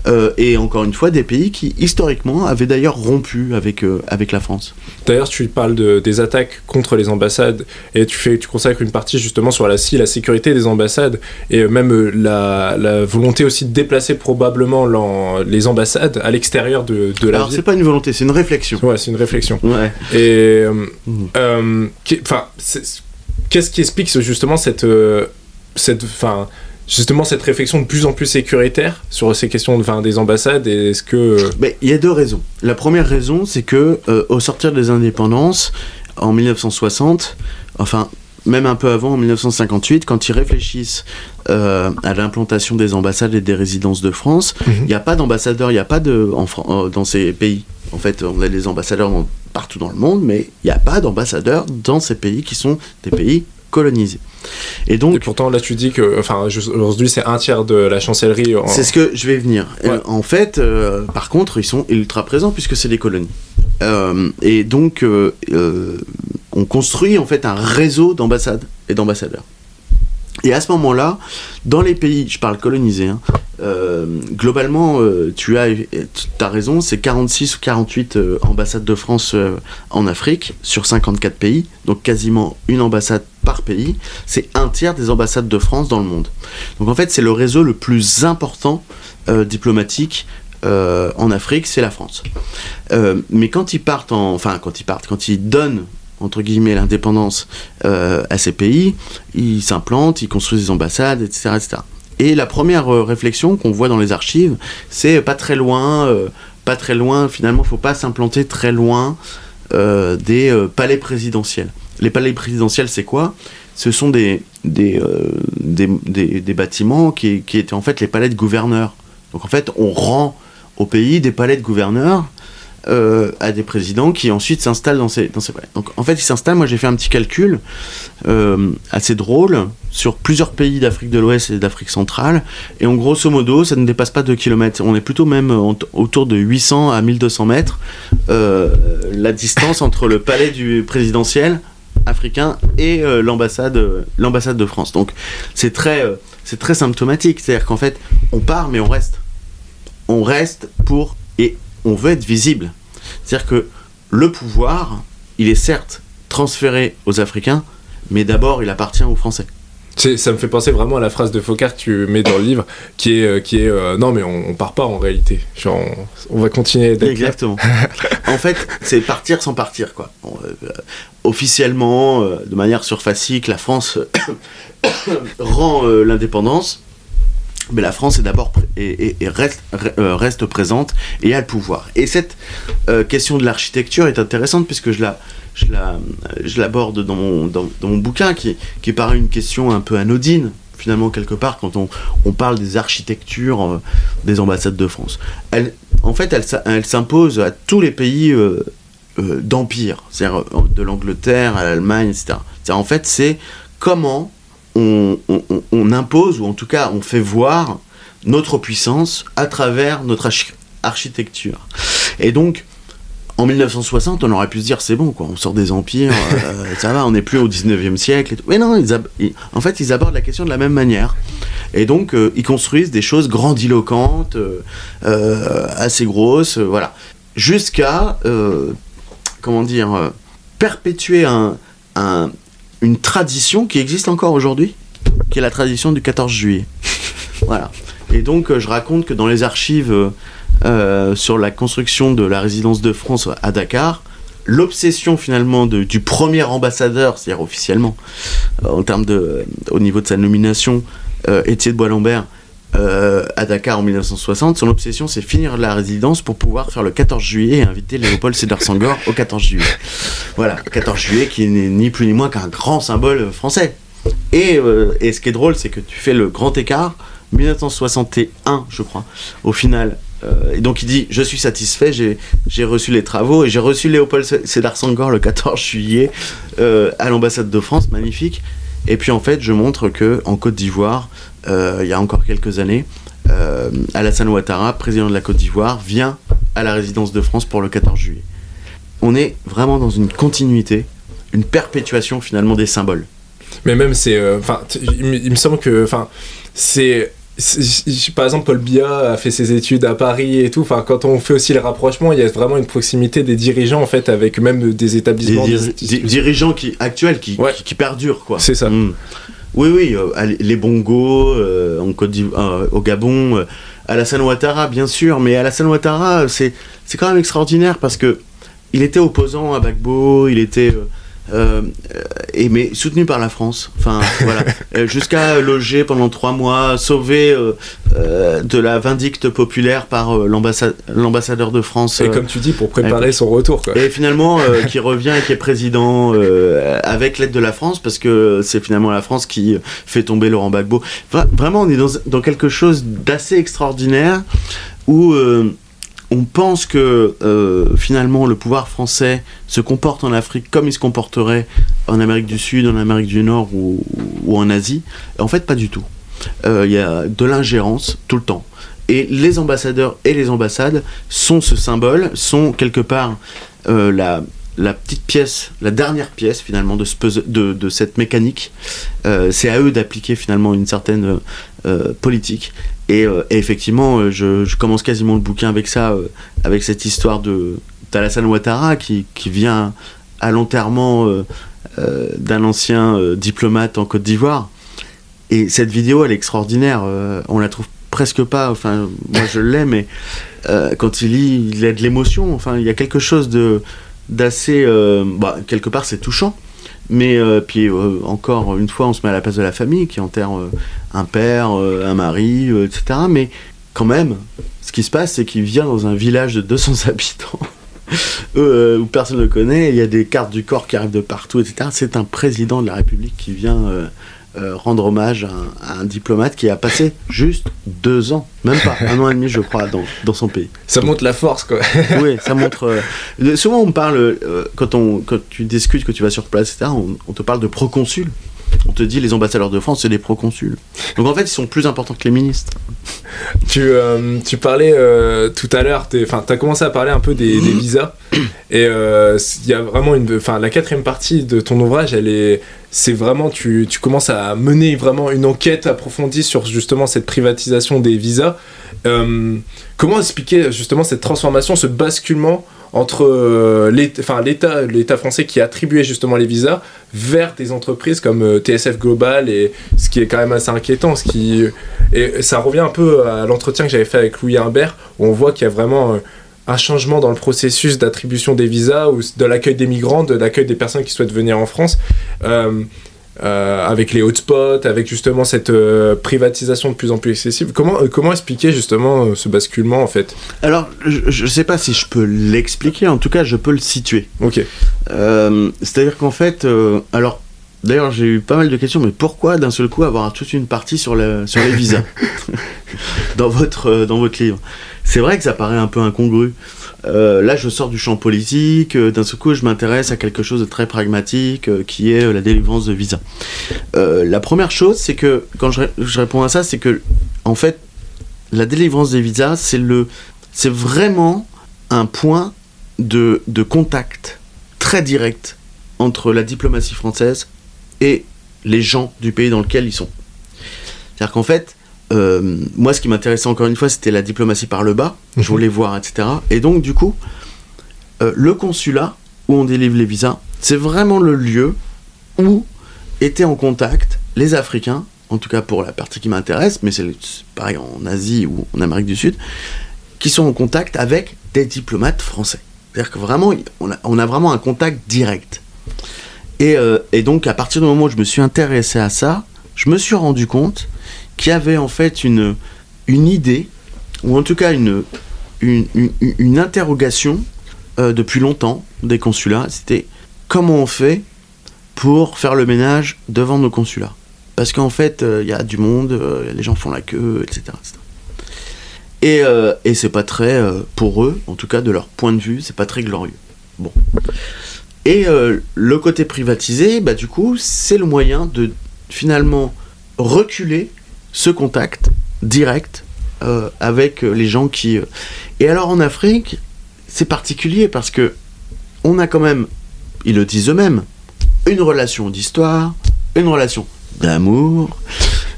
Euh, et encore une fois, des pays qui historiquement avaient d'ailleurs rompu avec, euh, avec la France. D'ailleurs, tu parles de, des attaques contre les ambassades et tu, fais, tu consacres une partie justement sur la, la sécurité des ambassades et même euh, la, la volonté aussi de déplacer probablement les ambassades à l'extérieur de, de la Alors, c'est pas une volonté, c'est une réflexion. Ouais, c'est une réflexion. Ouais. Et mmh enfin, qu'est-ce qui explique justement cette, cette, enfin, justement cette réflexion de plus en plus sécuritaire sur ces questions de, des ambassades et est-ce que Mais il y a deux raisons. La première raison, c'est que au sortir des indépendances en 1960, enfin même un peu avant, en 1958, quand ils réfléchissent euh, à l'implantation des ambassades et des résidences de France, mhm. il n'y a pas d'ambassadeurs, il n'y a pas de en, euh, dans ces pays. En fait, on a des ambassadeurs partout dans le monde, mais il n'y a pas d'ambassadeurs dans ces pays qui sont des pays colonisés. Et donc, et pourtant là tu dis que, enfin aujourd'hui c'est un tiers de la chancellerie. C'est ce que je vais venir. En fait, euh, par contre, ils sont ultra présents puisque c'est des colonies. et donc, on construit en fait un réseau d'ambassades et d'ambassadeurs. Et à ce moment-là, dans les pays, je parle colonisés, hein, euh, globalement, euh, tu as, as raison, c'est 46 ou 48 euh, ambassades de France en Afrique sur 54 pays, donc quasiment une ambassade par pays. C'est un tiers des ambassades de France dans le monde. Donc en fait, c'est le réseau le plus important diplomatique en Afrique, c'est la France. mais quand ils partent en, enfin quand ils partent, quand ils donnent entre guillemets, l'indépendance euh, à ces pays, ils s'implantent, ils construisent des ambassades, etc. etc. Et la première euh, réflexion qu'on voit dans les archives, c'est pas très loin, euh, pas très loin, finalement, il faut pas s'implanter très loin des palais présidentiels. Les palais présidentiels, c'est quoi? Ce sont des, des, des, bâtiments qui, qui étaient en fait les palais de gouverneurs. Donc en fait, on rend au pays des palais de gouverneurs euh, à des présidents qui ensuite s'installent dans ces, dans Donc en fait, ils s'installent. Moi, j'ai fait un petit calcul euh, assez drôle sur plusieurs pays d'Afrique de l'Ouest et d'Afrique centrale. Et en grosso modo, ça ne dépasse pas 2 km. On est plutôt même autour de 800 à 1200 mètres euh, la distance entre le palais du présidentiel africain et l'ambassade l'ambassade de France. Donc c'est très c'est très symptomatique, c'est-à-dire qu'en fait, on part mais on reste. On reste pour on veut être visible. C'est-à-dire que le pouvoir, il est certes transféré aux Africains, mais d'abord il appartient aux Français. Ça me fait penser vraiment à la phrase de Focard que tu mets dans le livre, qui est, euh, qui est euh, non mais on, part pas en réalité, on, va continuer d'être Exactement. [laughs] en fait, c'est partir sans partir quoi. Euh, officiellement, de manière surfacique, la France [coughs] rend l'indépendance, mais la France est d'abord et, euh, reste, présente et a le pouvoir. Et cette euh, question de l'architecture est intéressante puisque je la je la je l'aborde dans mon, dans, mon bouquin qui, qui paraît une question un peu anodine finalement quelque part quand on, on parle des architectures euh, des ambassades de France. Elle, en fait, elle, elle s'impose à tous les pays d'empire, c'est-à-dire de l'Angleterre à l'Allemagne, etc. En fait, c'est comment on, impose, ou en tout cas on fait voir notre puissance à travers notre architecture. Et donc, en 1960, on aurait pu se dire c'est bon, quoi, on sort des empires, [laughs] euh, ça va, on n'est plus au 19e siècle. Mais non, en fait, ils abordent la question de la même manière. Et donc, euh, ils construisent des choses grandiloquentes, euh, assez grosses, voilà. Jusqu'à, comment dire, perpétuer un, une tradition qui existe encore aujourd'hui, qui est la tradition du 14 juillet. [laughs] voilà. Et donc, euh, je raconte que dans les archives euh, euh, sur la construction de la résidence de France à Dakar, l'obsession finalement du premier ambassadeur, c'est-à-dire officiellement, en termes de, au niveau de sa nomination, Étienne de Bois-Lambert, à Dakar en 1960, son obsession c'est finir la résidence pour pouvoir faire le 14 juillet et inviter Léopold Sédar Senghor au 14 juillet. Voilà, 14 juillet qui n'est ni plus ni moins qu'un grand symbole français. Et, et ce qui est drôle, c'est que tu fais le grand écart 1961, je crois, au final. Euh, et donc il dit Je suis satisfait, j'ai reçu les travaux et j'ai reçu Léopold Sédar Senghor le 14 juillet euh, à l'ambassade de France, magnifique. Et puis en fait, je montre que en Côte d'Ivoire, euh, il y a encore quelques années, Alassane Ouattara, président de la Côte d'Ivoire, vient à la résidence de France pour le 14 juillet. On est vraiment dans une continuité, une perpétuation finalement des symboles. Mais même c'est, enfin, il, me semble que, enfin, c'est par exemple, Paul Biya a fait ses études à Paris et tout. Enfin, quand on fait aussi le rapprochement, il y a vraiment une proximité des dirigeants en fait, avec même des établissements. Des, dirigeants qui actuels qui, qui, perdurent quoi. C'est ça. Hmm. Oui, oui, euh, les bongos euh, en Côte euh, au Gabon, Alassane Ouattara bien sûr, mais Alassane Ouattara c'est c'est quand même extraordinaire parce que il était opposant à Bagbo, il était euh, et mais soutenu par la France. Enfin [laughs] voilà, Euh, jusqu'à loger pendant trois mois, sauvé euh, euh, de la vindicte populaire par euh, l'ambassade- l'ambassadeur de France. Et euh, comme tu dis, pour préparer son retour, quoi. et finalement, euh, [laughs] qui revient et qui est président euh, avec l'aide de la France, parce que c'est finalement la France qui fait tomber Laurent Gbagbo. Vra- vraiment, on est dans, dans quelque chose d'assez extraordinaire où euh, on pense que euh, finalement le pouvoir français se comporte en Afrique comme il se comporterait en Amérique du Sud, en Amérique du Nord ou, en Asie. En fait, pas du tout. Euh, Il y a de l'ingérence tout le temps. Et les ambassadeurs et les ambassades sont ce symbole, sont quelque part euh, la, petite pièce, la dernière pièce finalement de, cette mécanique. Euh, c'est à eux d'appliquer finalement une certaine euh, politique. Et, euh, et effectivement, euh, je, commence quasiment le bouquin avec ça, euh, avec cette histoire de Talassane Ouattara qui, vient à l'enterrement d'un ancien diplomate en Côte d'Ivoire. Et cette vidéo, elle est extraordinaire. on la trouve presque pas. Enfin, moi je l'ai, mais quand il lit, il a de l'émotion. Enfin, il y a quelque chose de d'assez. bah, quelque part, c'est touchant. Mais euh, puis euh, encore une fois, on se met à la place de la famille qui enterre euh, un père, un mari, etc. Mais quand même, ce qui se passe, c'est qu'il vient dans un village de 200 [laughs] habitants où personne ne le connaît. Il y a des cartes du corps qui arrivent de partout, etc. C'est un président de la République qui vient euh, rendre hommage à un, à un diplomate qui a passé juste deux ans, même pas un an et demi, je crois, dans, dans son pays. Ça montre la force, quoi. [laughs] Oui, ça montre. euh, souvent, on parle, euh, quand, on, quand tu discutes, que tu vas sur place, etc., on, on te parle de proconsuls. On te dit les ambassadeurs de France, c'est des proconsuls. Donc en fait, ils sont plus importants que les ministres. Tu, euh, tu parlais euh, tout à l'heure, tu as commencé à parler un peu des, des [clears throat] visas. Et euh, il y a vraiment une. Enfin, la quatrième partie de ton ouvrage, elle est. C'est vraiment. Tu, tu commences à mener vraiment une enquête approfondie sur justement cette privatisation des visas. Comment expliquer justement cette transformation, ce basculement entre euh, l'État français qui attribuait justement les visas vers des entreprises comme euh, TSF Global et ce qui est quand même assez inquiétant ce qui et ça revient un peu à l'entretien que j'avais fait avec Louis Humbert où on voit qu'il y a vraiment euh, un changement dans le processus d'attribution des visas ou de l'accueil des migrants de l'accueil des personnes qui souhaitent venir en France. Euh, euh, avec les hotspots, avec justement cette euh, privatisation de plus en plus excessive. Comment, euh, comment expliquer justement ce basculement en fait? Alors, je ne sais pas si je peux l'expliquer, en tout cas, je peux le situer. Ok. C'est-à-dire qu'en fait, alors, d'ailleurs, j'ai eu pas mal de questions, mais pourquoi d'un seul coup avoir toute une partie sur, le, sur les visas? [laughs] Dans, votre, dans votre livre C'est vrai que ça paraît un peu incongru. Euh, là, je sors du champ politique, euh, d'un seul coup, je m'intéresse à quelque chose de très pragmatique, euh, qui est la délivrance de visas. Euh, la première chose, c'est que, quand je, je réponds à ça, c'est que, en fait, la délivrance des visas, c'est le, c'est vraiment un point de, de contact très direct entre la diplomatie française et les gens du pays dans lequel ils sont. C'est-à-dire qu'en fait, euh, moi, ce qui m'intéressait encore une fois, c'était la diplomatie par le bas. Je Mhm. voulais voir, etc. Et donc, du coup, euh, le consulat où on délivre les visas, c'est vraiment le lieu où étaient en contact les Africains, en tout cas pour la partie qui m'intéresse, mais c'est c'est pareil en Asie ou en Amérique du Sud, qui sont en contact avec des diplomates français. C'est-à-dire que vraiment, on a, on a vraiment un contact direct. Et, euh, et donc, à partir du moment où je me suis intéressé à ça, je me suis rendu compte qu'il y avait en fait une, une idée, ou en tout cas une, une, interrogation euh, depuis longtemps des consulats. C'était comment on fait pour faire le ménage devant nos consulats Parce qu'en fait, euh, il y a du monde, euh, les gens font la queue, etc. etc. Et, euh, et c'est pas très, pour eux, en tout cas de leur point de vue, c'est pas très glorieux. Bon. Et le côté privatisé, bah, du coup, c'est le moyen de finalement reculer ce contact direct euh, avec euh, les gens qui. euh, Et alors en Afrique, c'est particulier parce que on a quand même, ils le disent eux-mêmes, une relation d'histoire, une relation d'amour,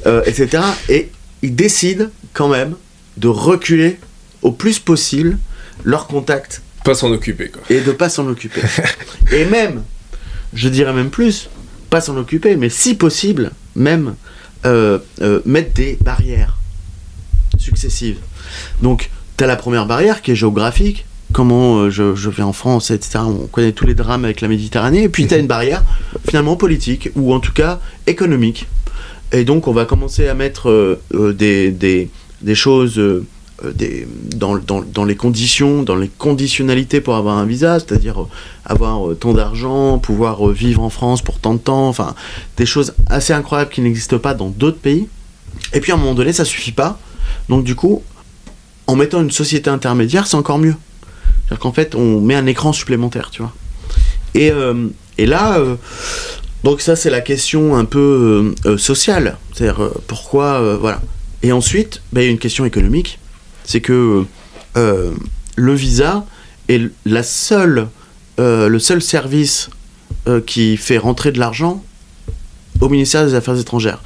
euh, etc. Et ils décident quand même de reculer au plus possible leur contact Pas s'en occuper quoi. et de pas s'en occuper. [laughs] et même, je dirais même plus, pas s'en occuper, mais si possible, même euh, euh, mettre des barrières successives. Donc, tu as la première barrière qui est géographique. comment euh, je, je vais en France, etc. On connaît tous les drames avec la Méditerranée. Et puis tu as une barrière finalement politique, ou en tout cas économique. Et donc on va commencer à mettre des, choses des, dans, les conditions, dans les conditionnalités pour avoir un visa, c'est-à-dire euh, avoir euh, tant d'argent, pouvoir euh, vivre en France pour tant de temps, enfin des choses assez incroyables qui n'existent pas dans d'autres pays. Et puis à un moment donné, ça suffit pas. Donc du coup, en mettant une société intermédiaire, c'est encore mieux. C'est-à-dire qu'en fait, on met un écran supplémentaire, tu vois. Et, euh, et là, euh, donc ça c'est la question un peu euh, euh, sociale. C'est-à-dire euh, pourquoi, euh, voilà. Et ensuite, bah, il y a une question économique. C'est que euh, le visa est euh, le seul service euh, qui fait rentrer de l'argent au ministère des Affaires étrangères.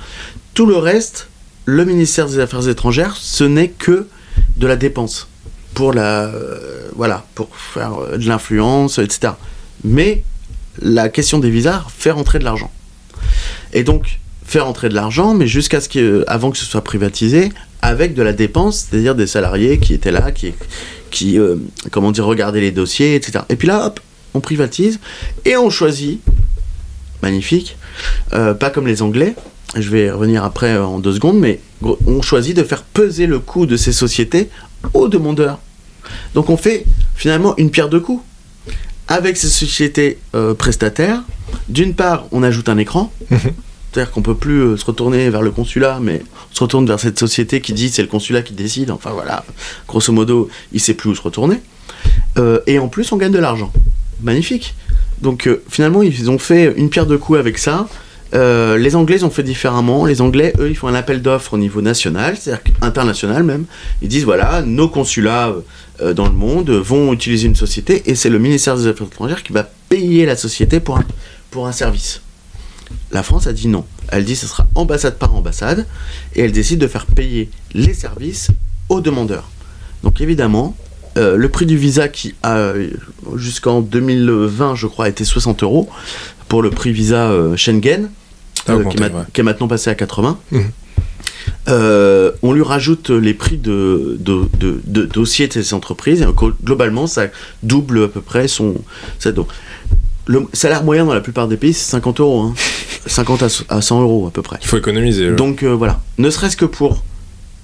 Tout le reste, le ministère des Affaires étrangères, ce n'est que de la dépense pour la, voilà, pour faire de l'influence, etc. Mais la question des visas fait rentrer de l'argent. Et donc faire rentrer de l'argent, mais jusqu'à ce que, avant que ce soit privatisé, avec de la dépense, c'est-à-dire des salariés qui étaient là, qui, qui, euh, comment dire, regardaient les dossiers, etc. Et puis là, hop, on privatise et on choisit, magnifique, euh, pas comme les Anglais. Je vais revenir après euh, en deux secondes, mais on choisit de faire peser le coût de ces sociétés aux demandeurs. Donc on fait finalement une pierre deux coups. Avec ces sociétés prestataires, d'une part, on ajoute un écran, c'est-à-dire qu'on peut plus euh, se retourner vers le consulat, mais on se retourne vers cette société qui dit c'est le consulat qui décide. Enfin voilà, grosso modo, il sait plus où se retourner. Euh, et en plus, on gagne de l'argent. Magnifique. Donc euh, finalement, ils ont fait une pierre deux coups avec ça. Les Anglais ont fait différemment. Les Anglais, eux, ils font un appel d'offres au niveau national, c'est-à-dire international même. Ils disent voilà, nos consulats dans le monde vont utiliser une société et c'est le ministère des Affaires étrangères qui va payer la société pour un service. La France a dit non. Elle dit ce sera ambassade par ambassade et elle décide de faire payer les services aux demandeurs. Donc évidemment, euh, le prix du visa qui a euh, jusqu'en 2020, je crois, était 60 euros pour le prix visa euh, Schengen, Ah, euh, augmenté, qui, est ma- ouais. qui est maintenant passé à 80. Mhm. Euh, on lui rajoute les prix de, de, de- de dossiers de ces entreprises. Et glo- globalement, ça double à peu près son. ça- donc, le salaire moyen dans la plupart des pays, c'est 50 euros. hein. [laughs] 50 à so- à 100 euros à peu près. Il faut économiser. là. Donc euh, voilà, ne serait-ce que pour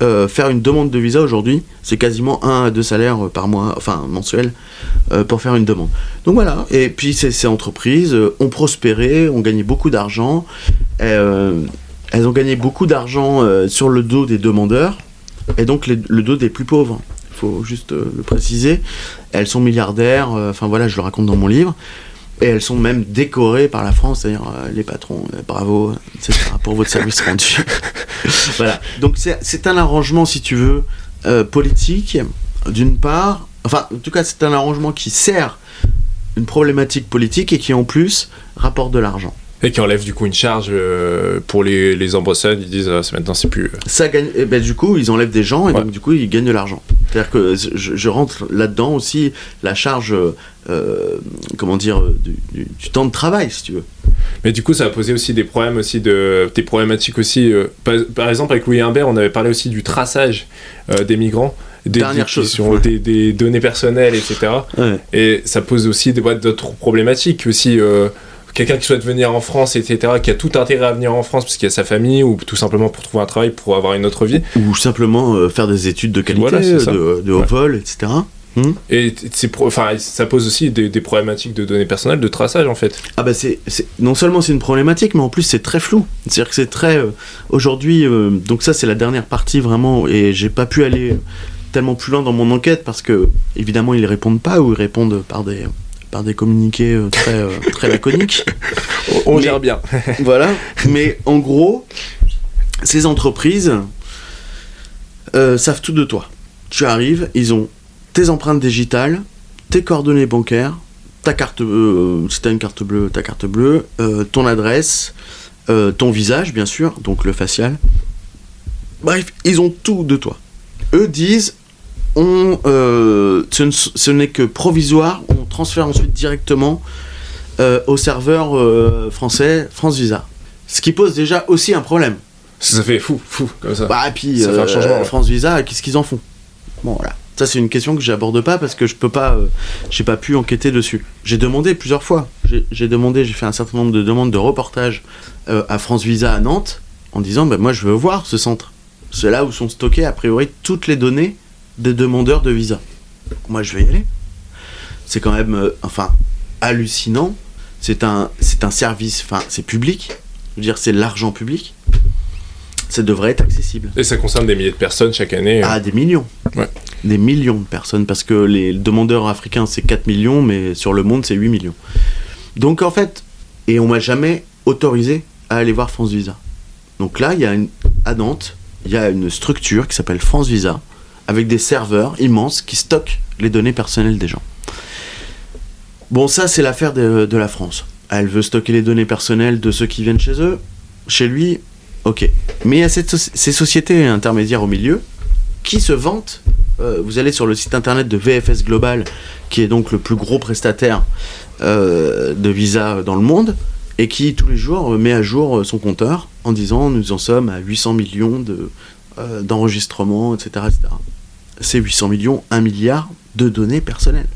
euh, faire une demande de visa aujourd'hui, c'est quasiment un à deux salaires euh, par mois, enfin mensuel, euh, pour faire une demande. Donc voilà, et puis ces, ces entreprises euh, ont prospéré, ont gagné beaucoup d'argent, euh, elles ont gagné beaucoup d'argent euh, sur le dos des demandeurs, et donc les- le dos des plus pauvres. Il faut juste euh, le préciser. Elles sont milliardaires, euh, enfin voilà, je le raconte dans mon livre. Et elles sont même décorées par la France, c'est-à-dire euh, les patrons, euh, bravo, etc., pour votre service rendu. [laughs] voilà. Donc c'est un arrangement, si tu veux, euh, politique, d'une part. Enfin, en tout cas, c'est un arrangement qui sert une problématique politique et qui en plus rapporte de l'argent. Et qui enlève du coup une charge pour les, les ambassades. Ils disent ah, c'est- maintenant c'est plus. Ça gagne, et ben, du coup, ils enlèvent des gens et Ouais. donc du coup, ils gagnent de l'argent. C'est-à-dire que je, je rentre là-dedans aussi la charge, euh, comment dire, du, du- du temps de travail, si tu veux. Mais du coup, ça a posé aussi des problèmes aussi de des problématiques aussi. euh, par, par exemple, avec Louis Humbert, on avait parlé aussi du traçage euh, des migrants, des, Dernière des- chose, qui sont- ouais. des, des données personnelles, etc. Ouais. Et ça pose aussi des- d'autres problématiques aussi. euh, Quelqu'un qui souhaite venir en France, etc., qui a tout intérêt à venir en France parce qu'il a sa famille ou tout simplement pour trouver un travail, pour avoir une autre vie. Ou simplement euh, faire des études de qualité, Voilà, de, de haut Ouais. vol, etc. Hmm Et ça pose aussi des, des problématiques de données personnelles, de traçage en fait. Ah bah c'est, non seulement c'est une problématique, mais en plus c'est très flou. C'est-à-dire que c'est très euh, aujourd'hui. euh, donc ça c'est la dernière partie vraiment, et j'ai pas pu aller tellement plus loin dans mon enquête parce que évidemment ils répondent pas ou ils répondent par des par des communiqués euh, très très laconiques. On, [laughs] on Mais- gère bien. [laughs] voilà. Mais en gros, ces entreprises euh, savent tout de toi. Tu arrives, ils ont tes empreintes digitales, tes coordonnées bancaires, ta carte, euh, si t'as une carte bleue, ta carte bleue, euh, ton adresse, euh, ton visage, bien sûr, donc le facial. Bref, ils ont tout de toi. Eux disent, on, euh, ce ne- ce n'est que provisoire, on transfère ensuite directement au serveur français France Visa. Ce qui pose déjà aussi un problème. Ça fait fou, fou, comme ça. Bah, et puis Ça fait un changement. France Visa, qu'est-ce qu'ils en font? Bon, voilà. Ça, c'est une question que j'aborde pas parce que je peux pas, euh, j'ai pas pu enquêter dessus. J'ai demandé plusieurs fois. J'ai- demandé, j'ai fait un certain nombre de demandes de reportage euh, à France Visa à Nantes en disant, ben moi, je veux voir ce centre. C'est là où sont stockées a priori toutes les données des demandeurs de visa. Moi, je vais y aller. C'est quand même, euh, enfin, hallucinant. C'est un, c'est un service, enfin, c'est public. Je veux dire, c'est l'argent public. Ça devrait être accessible. Et ça concerne des milliers de personnes chaque année. Ah, des millions. Ouais. Des millions de personnes, parce que les demandeurs africains, c'est 4 millions, mais sur le monde, c'est 8 millions. Donc, en fait, et on m'a jamais autorisé à aller voir France Visa. Donc là, il y a une, à Nantes, il y a une structure qui s'appelle France Visa, avec des serveurs immenses qui stockent les données personnelles des gens. Bon, ça, c'est l'affaire de, la France. Elle veut stocker les données personnelles de ceux qui viennent chez eux. Chez lui, ok. Mais il y a ces sociétés intermédiaires au milieu qui se vantent. Euh, vous allez sur le site internet de VFS Global, qui est donc le plus gros prestataire euh, de visa dans le monde, et qui tous les jours euh, met à jour son compteur en disant nous en sommes à 800 millions de, euh, d'enregistrements, etc., etc. C'est 800 millions, 1 milliard de données personnelles.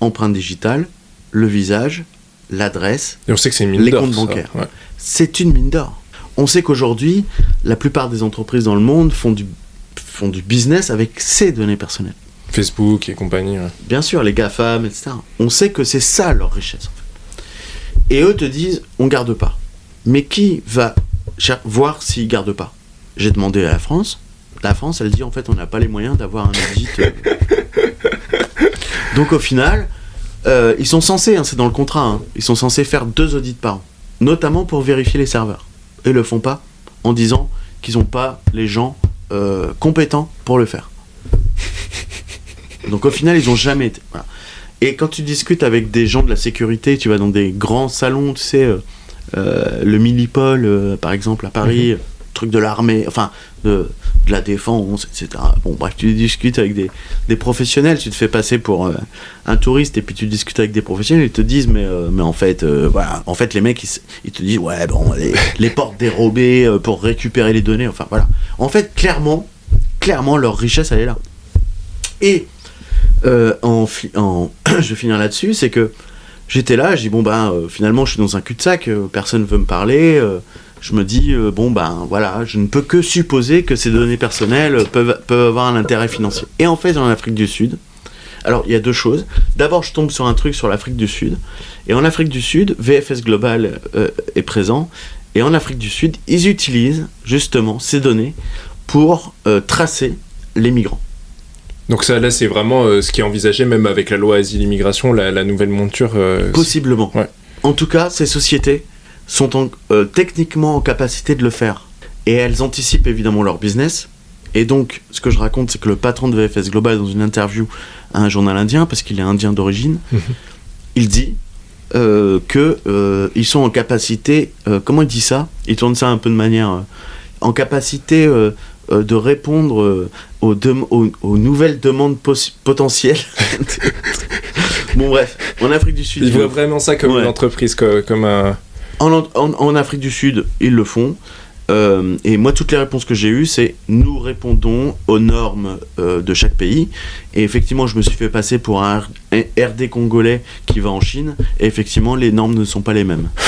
Empreinte digitale, le visage, l'adresse, Et on sait que c'est une mine Les comptes bancaires. Ouais. c'est une mine d'or. On sait qu'aujourd'hui, la plupart des entreprises dans le monde font du, font du business avec ces données personnelles. Facebook et compagnie. ouais. Bien sûr, les GAFAM, etc. On sait que c'est ça leur richesse, en fait. Et eux te disent, on garde pas. Mais qui va voir s'ils gardent pas? J'ai demandé à la France. La France, elle dit, en fait, on n'a pas les moyens d'avoir un audit. euh. Donc au final, euh, ils sont censés, hein, c'est dans le contrat, hein, ils sont censés faire deux audits par an. Notamment pour vérifier les serveurs. Et ils le font pas en disant qu'ils n'ont pas les gens euh, compétents pour le faire. Donc au final, ils ont jamais été. Et quand tu discutes avec des gens de la sécurité, tu vas dans des grands salons, tu sais, euh, euh, le Millipol, par exemple, à Paris, truc de l'armée, enfin, de, de la défense, etc. Bon, bref, tu discutes avec des, des professionnels, tu te fais passer pour euh, un touriste, et puis tu discutes avec des professionnels, ils te disent, mais, euh, mais en fait, euh, voilà, en fait, les mecs, ils, te disent, ouais, bon, les, [laughs] les portes dérobées pour récupérer les données, enfin, voilà. En fait, clairement, clairement, leur richesse, elle est là. Et en, en [clears throat] je vais finir là-dessus, c'est que j'étais là, je dis bon ben finalement je suis dans un cul-de-sac, personne veut me parler. Je me dis euh, bon ben voilà, je ne peux que supposer que ces données personnelles peuvent, peuvent avoir un intérêt financier. Et en fait en Afrique du Sud, alors il y a deux choses. D'abord je tombe sur un truc sur l'Afrique du Sud, et en Afrique du Sud, VFS Global euh, est présent, et en Afrique du Sud ils utilisent justement ces données pour euh, tracer les migrants. Donc ça, là, c'est vraiment euh, ce qui est envisagé, même avec la loi asile-immigration, la, la nouvelle monture. euh, Possiblement. Ouais. En tout cas, ces sociétés sont en- euh, techniquement en capacité de le faire. Et elles anticipent évidemment leur business. Et donc, ce que je raconte, c'est que le patron de VFS Global, dans une interview à un journal indien, parce qu'il est indien d'origine, Mhm. il dit euh, que euh, sont en capacité. euh, comment il dit ça? Il tourne ça un peu de manière en capacité de répondre aux, dem- aux- aux nouvelles demandes potentielles. [laughs] bon bref, en Afrique du Sud, voient le vraiment ça comme Ouais. une entreprise, co- comme un. En, en- en Afrique du Sud, ils le font. Euh, et moi, toutes les réponses que j'ai eues, c'est nous répondons aux normes euh, de chaque pays. Et effectivement, je me suis fait passer pour un, RD congolais qui va en Chine. Et effectivement, les normes ne sont pas les mêmes. [laughs]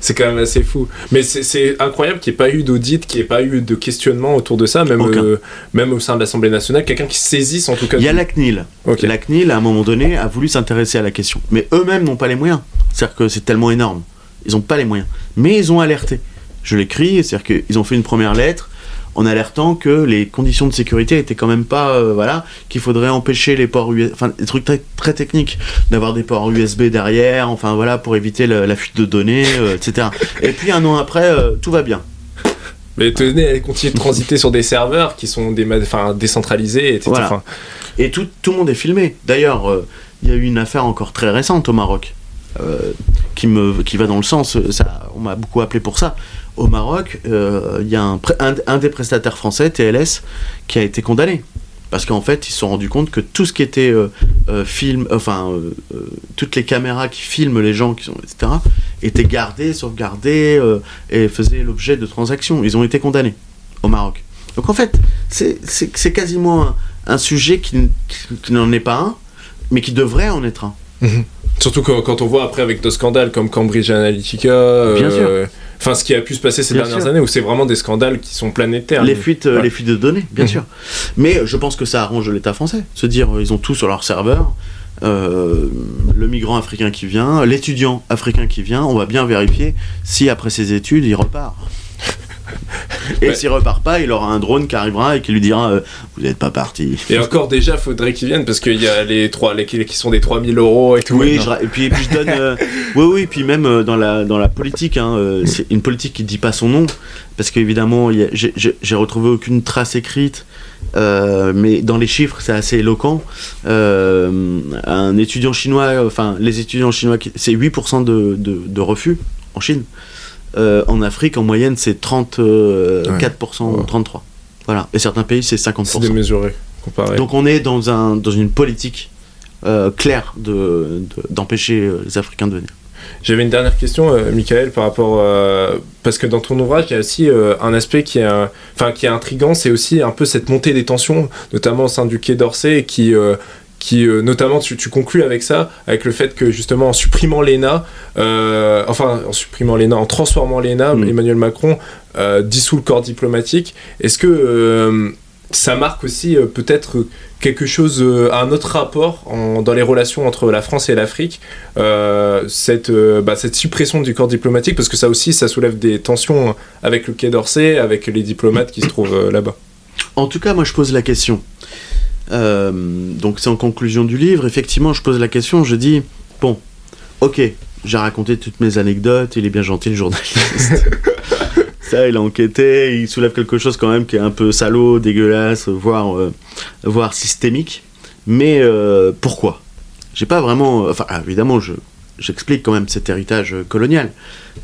C'est quand même assez fou. Mais c'est- incroyable qu'il n'y ait pas eu d'audit, qu'il n'y ait pas eu de questionnement autour de ça, même, euh, même au sein de l'Assemblée nationale, quelqu'un qui saisisse en tout cas. Il y a la CNIL. La CNIL, à un moment donné, a voulu s'intéresser à la question. Mais eux-mêmes n'ont pas les moyens. C'est-à-dire que c'est tellement énorme. Ils n'ont pas les moyens. Mais ils ont alerté. Je l'écris, c'est-à-dire qu'ils ont fait une première lettre en alertant que les conditions de sécurité étaient quand même pas. euh, voilà, qu'il faudrait empêcher les ports USB. Enfin, des trucs très, très techniques. D'avoir des ports USB derrière, enfin voilà, pour éviter la fuite de données, euh, etc. Et puis un an après, euh, tout va bien. Mais tenez, elle continue de transiter sur des serveurs qui sont des, enfin, décentralisés, etc. Voilà. Et tout, tout le monde est filmé. D'ailleurs, il y a eu une affaire encore très récente au Maroc qui, me, qui va dans le sens, euh, ça, on m'a beaucoup appelé pour ça. Au Maroc, euh, il y a un, un, des prestataires français, TLS, qui a été condamné. Parce qu'en fait, ils se sont rendus compte que tout ce qui était euh, euh, film, enfin, euh, euh, toutes les caméras qui filment les gens, qui sont, etc., étaient gardées, sauvegardées euh, et faisaient l'objet de transactions. Ils ont été condamnés au Maroc. Donc en fait, c'est- quasiment un, sujet qui, qui- qui n'en est pas un, mais qui devrait en être un. Surtout quand, quand on voit après avec d'autres scandales comme Cambridge Analytica. euh, Bien sûr. Enfin, ce qui a pu se passer ces Bien dernières sûr. années où c'est vraiment des scandales qui sont planétaires. Les fuites, euh, Ouais. les fuites de données, bien Mhm. sûr. Mais je pense que ça arrange l'État français. Se dire, euh, ils ont tout sur leur serveur. euh, le migrant africain qui vient, l'étudiant africain qui vient, on va bien vérifier si après ses études il repart. Et Ouais. s'il repart pas, il aura un drone qui arrivera et qui lui dira euh, Vous n'êtes pas parti. Et encore déjà, faudrait qu'ils viennent parce qu'il y a les trois, les qui sont des 3000 euros et tout. Oui, je et puis, et puis je donne. euh, [laughs] oui, oui, puis même euh, dans la, dans la politique, hein, euh, c'est une politique qui ne dit pas son nom, parce qu'évidemment, j'ai- retrouvé aucune trace écrite, euh, mais dans les chiffres, c'est assez éloquent. Euh, un étudiant chinois, enfin, les étudiants chinois, c'est 8% de, de, de refus en Chine. Euh, en Afrique, en moyenne, c'est 34%, Ouais. 33%. Voilà. Et certains pays, c'est C'est 50%. démesuré comparé. Donc on est dans, un, dans une politique euh, claire de- de- d'empêcher euh, les Africains de venir. J'avais une dernière question, euh, Michael, par rapport. euh, parce que dans ton ouvrage, il y a aussi euh, un aspect qui est, euh, enfin, qui est intriguant, c'est aussi un peu cette montée des tensions, notamment au sein du Quai d'Orsay, qui. Qui euh, notamment tu, tu conclus avec ça, avec le fait que justement en supprimant l'ENA, euh, enfin en supprimant l'ENA, en transformant l'ENA, Mm. Emmanuel Macron euh, dissout le corps diplomatique. Est-ce que ça marque aussi peut-être quelque chose, un autre rapport en- dans les relations entre la France et l'Afrique, euh, cette, euh, bah, cette suppression du corps diplomatique, parce que ça aussi, ça soulève des tensions avec le Quai d'Orsay, avec les diplomates qui se trouvent euh, là-bas. En tout cas, moi je pose la question. Euh, donc c'est en conclusion du livre. Effectivement, je pose la question. Je dis bon, ok, j'ai raconté toutes mes anecdotes. Il est bien gentil le journaliste. [laughs] Ça, il a enquêté. Il soulève quelque chose quand même qui est un peu salaud, dégueulasse, voire euh, voire systémique. Mais euh, pourquoi? J'ai pas vraiment. Enfin, ah, évidemment, je j'explique quand même cet héritage colonial.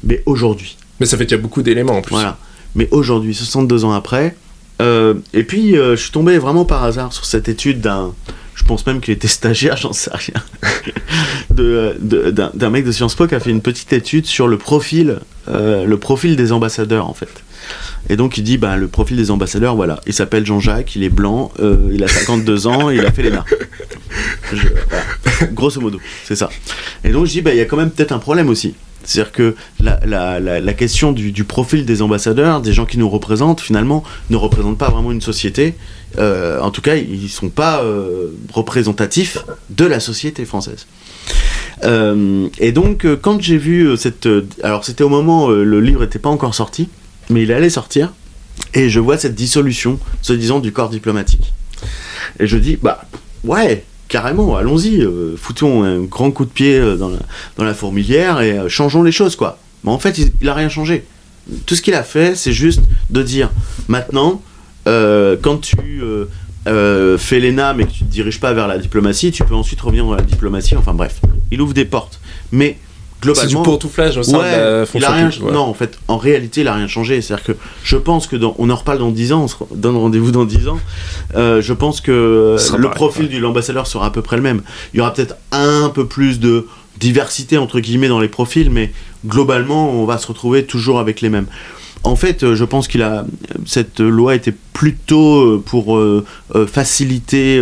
Mais aujourd'hui. Mais ça fait qu'il y a beaucoup d'éléments en plus. Voilà. Mais aujourd'hui, 62 ans après, euh, et puis euh, je suis tombé vraiment par hasard sur cette étude d'un. Je pense même qu'il était stagiaire, [laughs] j'en sais rien. de- de- D'un d'un mec de Sciences Po qui a fait une petite étude sur le profil, euh, le profil des ambassadeurs en fait. Et donc il dit, bah, le profil des ambassadeurs, voilà, il s'appelle Jean-Jacques, il est blanc, il a 52 ans, et il a fait. Je- voilà. Grosso modo, c'est ça. Et donc je dis, bah, il y a quand même peut-être un problème aussi. C'est-à-dire que la, question du, profil des ambassadeurs, des gens qui nous représentent, finalement, ne représente pas vraiment une société. Euh, en tout cas, ils ne sont pas euh, représentatifs de la société française. Euh, et donc, quand j'ai vu cette... alors, c'était au moment où le livre n'était pas encore sorti, mais il allait sortir, et je vois cette dissolution, se disant, du corps diplomatique. Et je dis, bah, ouais, carrément, allons-y, euh, foutons un grand coup de pied euh, dans la, fourmilière et euh, changeons les choses, quoi. Mais en fait, il, il a rien changé. Tout ce qu'il a fait, c'est juste de dire, maintenant, quand tu fais l'ENA mais que tu te diriges pas vers la diplomatie, tu peux ensuite revenir dans la diplomatie. Enfin bref, il ouvre des portes. Mais C'est du globalement, pantouflage au sein Ouais, de la il a rien, publique, ouais. Non, en fait, en réalité, il a rien changé. C'est-à-dire que je pense que dans, on en reparle dans 10 ans, on se donne rendez-vous dans 10 ans. Euh, je pense que le pareil, profil ouais. de l'ambassadeur sera à peu près le même. Il y aura peut-être un peu plus de diversité entre guillemets dans les profils, mais globalement, on va se retrouver toujours avec les mêmes. En fait, euh, je pense qu'il a cette loi était plutôt euh, pour euh, faciliter.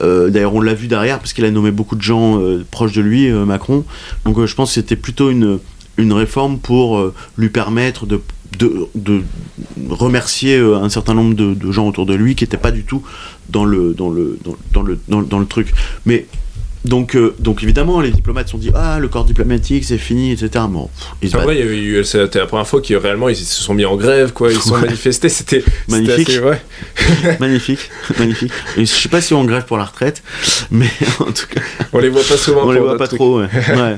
D'ailleurs, on l'a vu derrière parce qu'il a nommé beaucoup de gens proches de lui, Macron. Donc, je pense que c'était plutôt une une réforme pour lui permettre de, de, de remercier un certain nombre de, gens autour de lui qui n'étaient pas du tout dans le, dans le, dans, dans le, dans le truc. Mais donc, euh, donc évidemment, les diplomates se sont dit Ah, le corps diplomatique, c'est fini, etc. Bon, pff, ils se En battent. vrai, il y a eu- c'était la première fois qu'ils réellement ils se sont mis en grève, quoi. Ils se sont Ouais. manifestés. C'était [laughs] Magnifique. assez- ouais. [laughs] magnifique, magnifique. Et je sais pas si on grève pour la retraite, mais [laughs] en tout cas, On les voit pas souvent. on les voit pas truc. trop. Ouais. Ouais.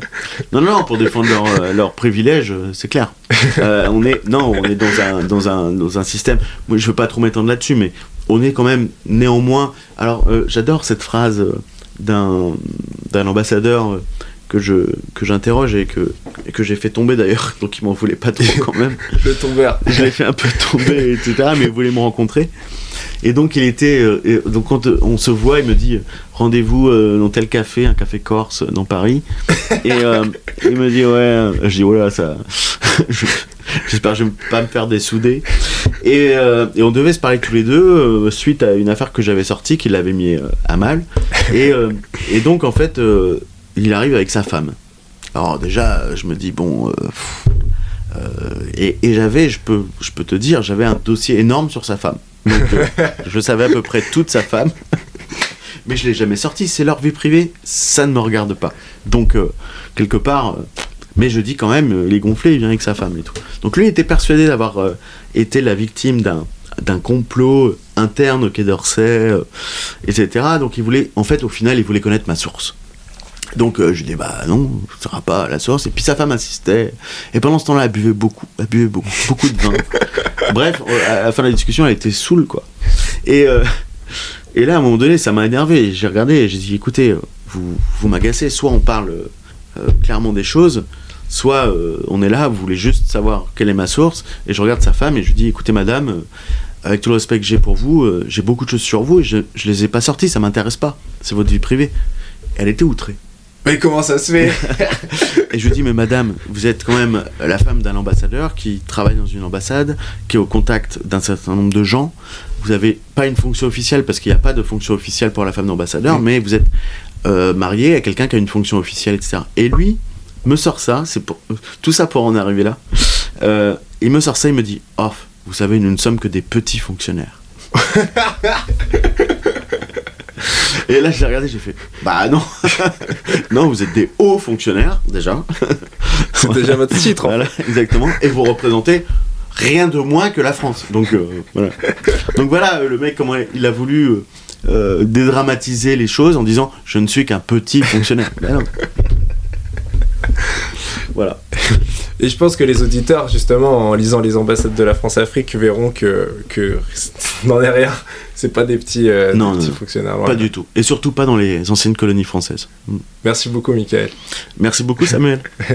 Non, non, pour défendre leurs euh, leurs privilèges, euh, c'est clair. Euh, on est, non, on est dans un, dans un, dans un système. Moi, je veux pas trop m'étendre là-dessus, mais on est quand même néanmoins. Alors, euh, j'adore cette phrase euh, d'un ambassadeur euh, que je que j'interroge et que et que j'ai fait tomber d'ailleurs, [laughs] donc il m'en voulait pas trop quand même. [laughs] Le tombeur. je l'ai fait un peu tomber, etc. Mais il voulait me rencontrer. Et donc il était, euh, donc quand euh, on se voit, il me dit rendez-vous euh, dans tel café, un café corse dans Paris. Et euh, il me dit ouais, je dis voilà ça, [laughs] je- [laughs] j'espère que je vais pas me faire dessouder. Et, euh, et on devait se parler tous les deux euh, suite à une affaire que j'avais sortie qui l'avait mis euh, à mal. Et, et donc, en fait, il arrive avec sa femme. Alors, déjà, je me dis, bon. pff, et et j'avais, je peux, je peux te dire, j'avais un dossier énorme sur sa femme. Donc, [laughs] je savais à peu près toute sa femme. Mais je l'ai jamais sorti, c'est leur vie privée, ça ne me regarde pas. Donc, euh, quelque part, euh, mais je dis quand même, euh, il est gonflé, il vient avec sa femme et tout. Donc lui il était persuadé d'avoir euh, été la victime d'un d'un complot interne au Quai d'Orsay, euh, etc. Donc il voulait, en fait, au final, il voulait connaître ma source. Donc euh, je dis bah non, ça sera pas la source. Et puis sa femme insistait. Et pendant ce temps-là, elle buvait beaucoup, elle buvait beaucoup, [laughs] beaucoup de vin. Bref, euh, à la fin de la discussion, elle était saoule quoi. Et euh, et là, à un moment donné, ça m'a énervé. J'ai regardé et j'ai dit écoutez, euh, vous vous m'agacez. Soit on parle euh, clairement des choses, soit euh, on est là, vous voulez juste savoir quelle est ma source. Et je regarde sa femme et je lui dis écoutez madame, euh, avec tout le respect que j'ai pour vous, euh, j'ai beaucoup de choses sur vous et je, je les ai pas sorties, ça m'intéresse pas. C'est votre vie privée. Elle était outrée. Mais comment ça se fait [laughs] Et je lui dis, mais madame, vous êtes quand même la femme d'un ambassadeur qui travaille dans une ambassade, qui est au contact d'un certain nombre de gens. Vous n'avez pas une fonction officielle, parce qu'il n'y a pas de fonction officielle pour la femme d'ambassadeur, Mm. mais vous êtes euh, marié à quelqu'un qui a une fonction officielle, etc. Et lui me sort ça, c'est pour tout ça pour en arriver là. Euh, il me sort ça, il me dit, oh, vous savez, nous ne sommes que des petits fonctionnaires. [laughs] Et là, j'ai regardé, j'ai fait, bah non, [laughs] non, vous êtes des hauts fonctionnaires déjà. C'est déjà votre titre. Voilà, exactement. Et vous représentez rien de moins que la France. Donc euh, voilà. Donc voilà, euh, le mec comment il a voulu euh, dédramatiser les choses en disant je ne suis qu'un petit fonctionnaire. Ben non. Voilà. Et je pense que les auditeurs, justement, en lisant les ambassades de la France-Afrique, verront que, que [laughs] n'en est rien. C'est pas des petits, euh, des Non, petits non, fonctionnaires. Pas du tout. Et surtout pas dans les anciennes colonies françaises. Merci beaucoup, Michael. Merci beaucoup Samuel. [laughs]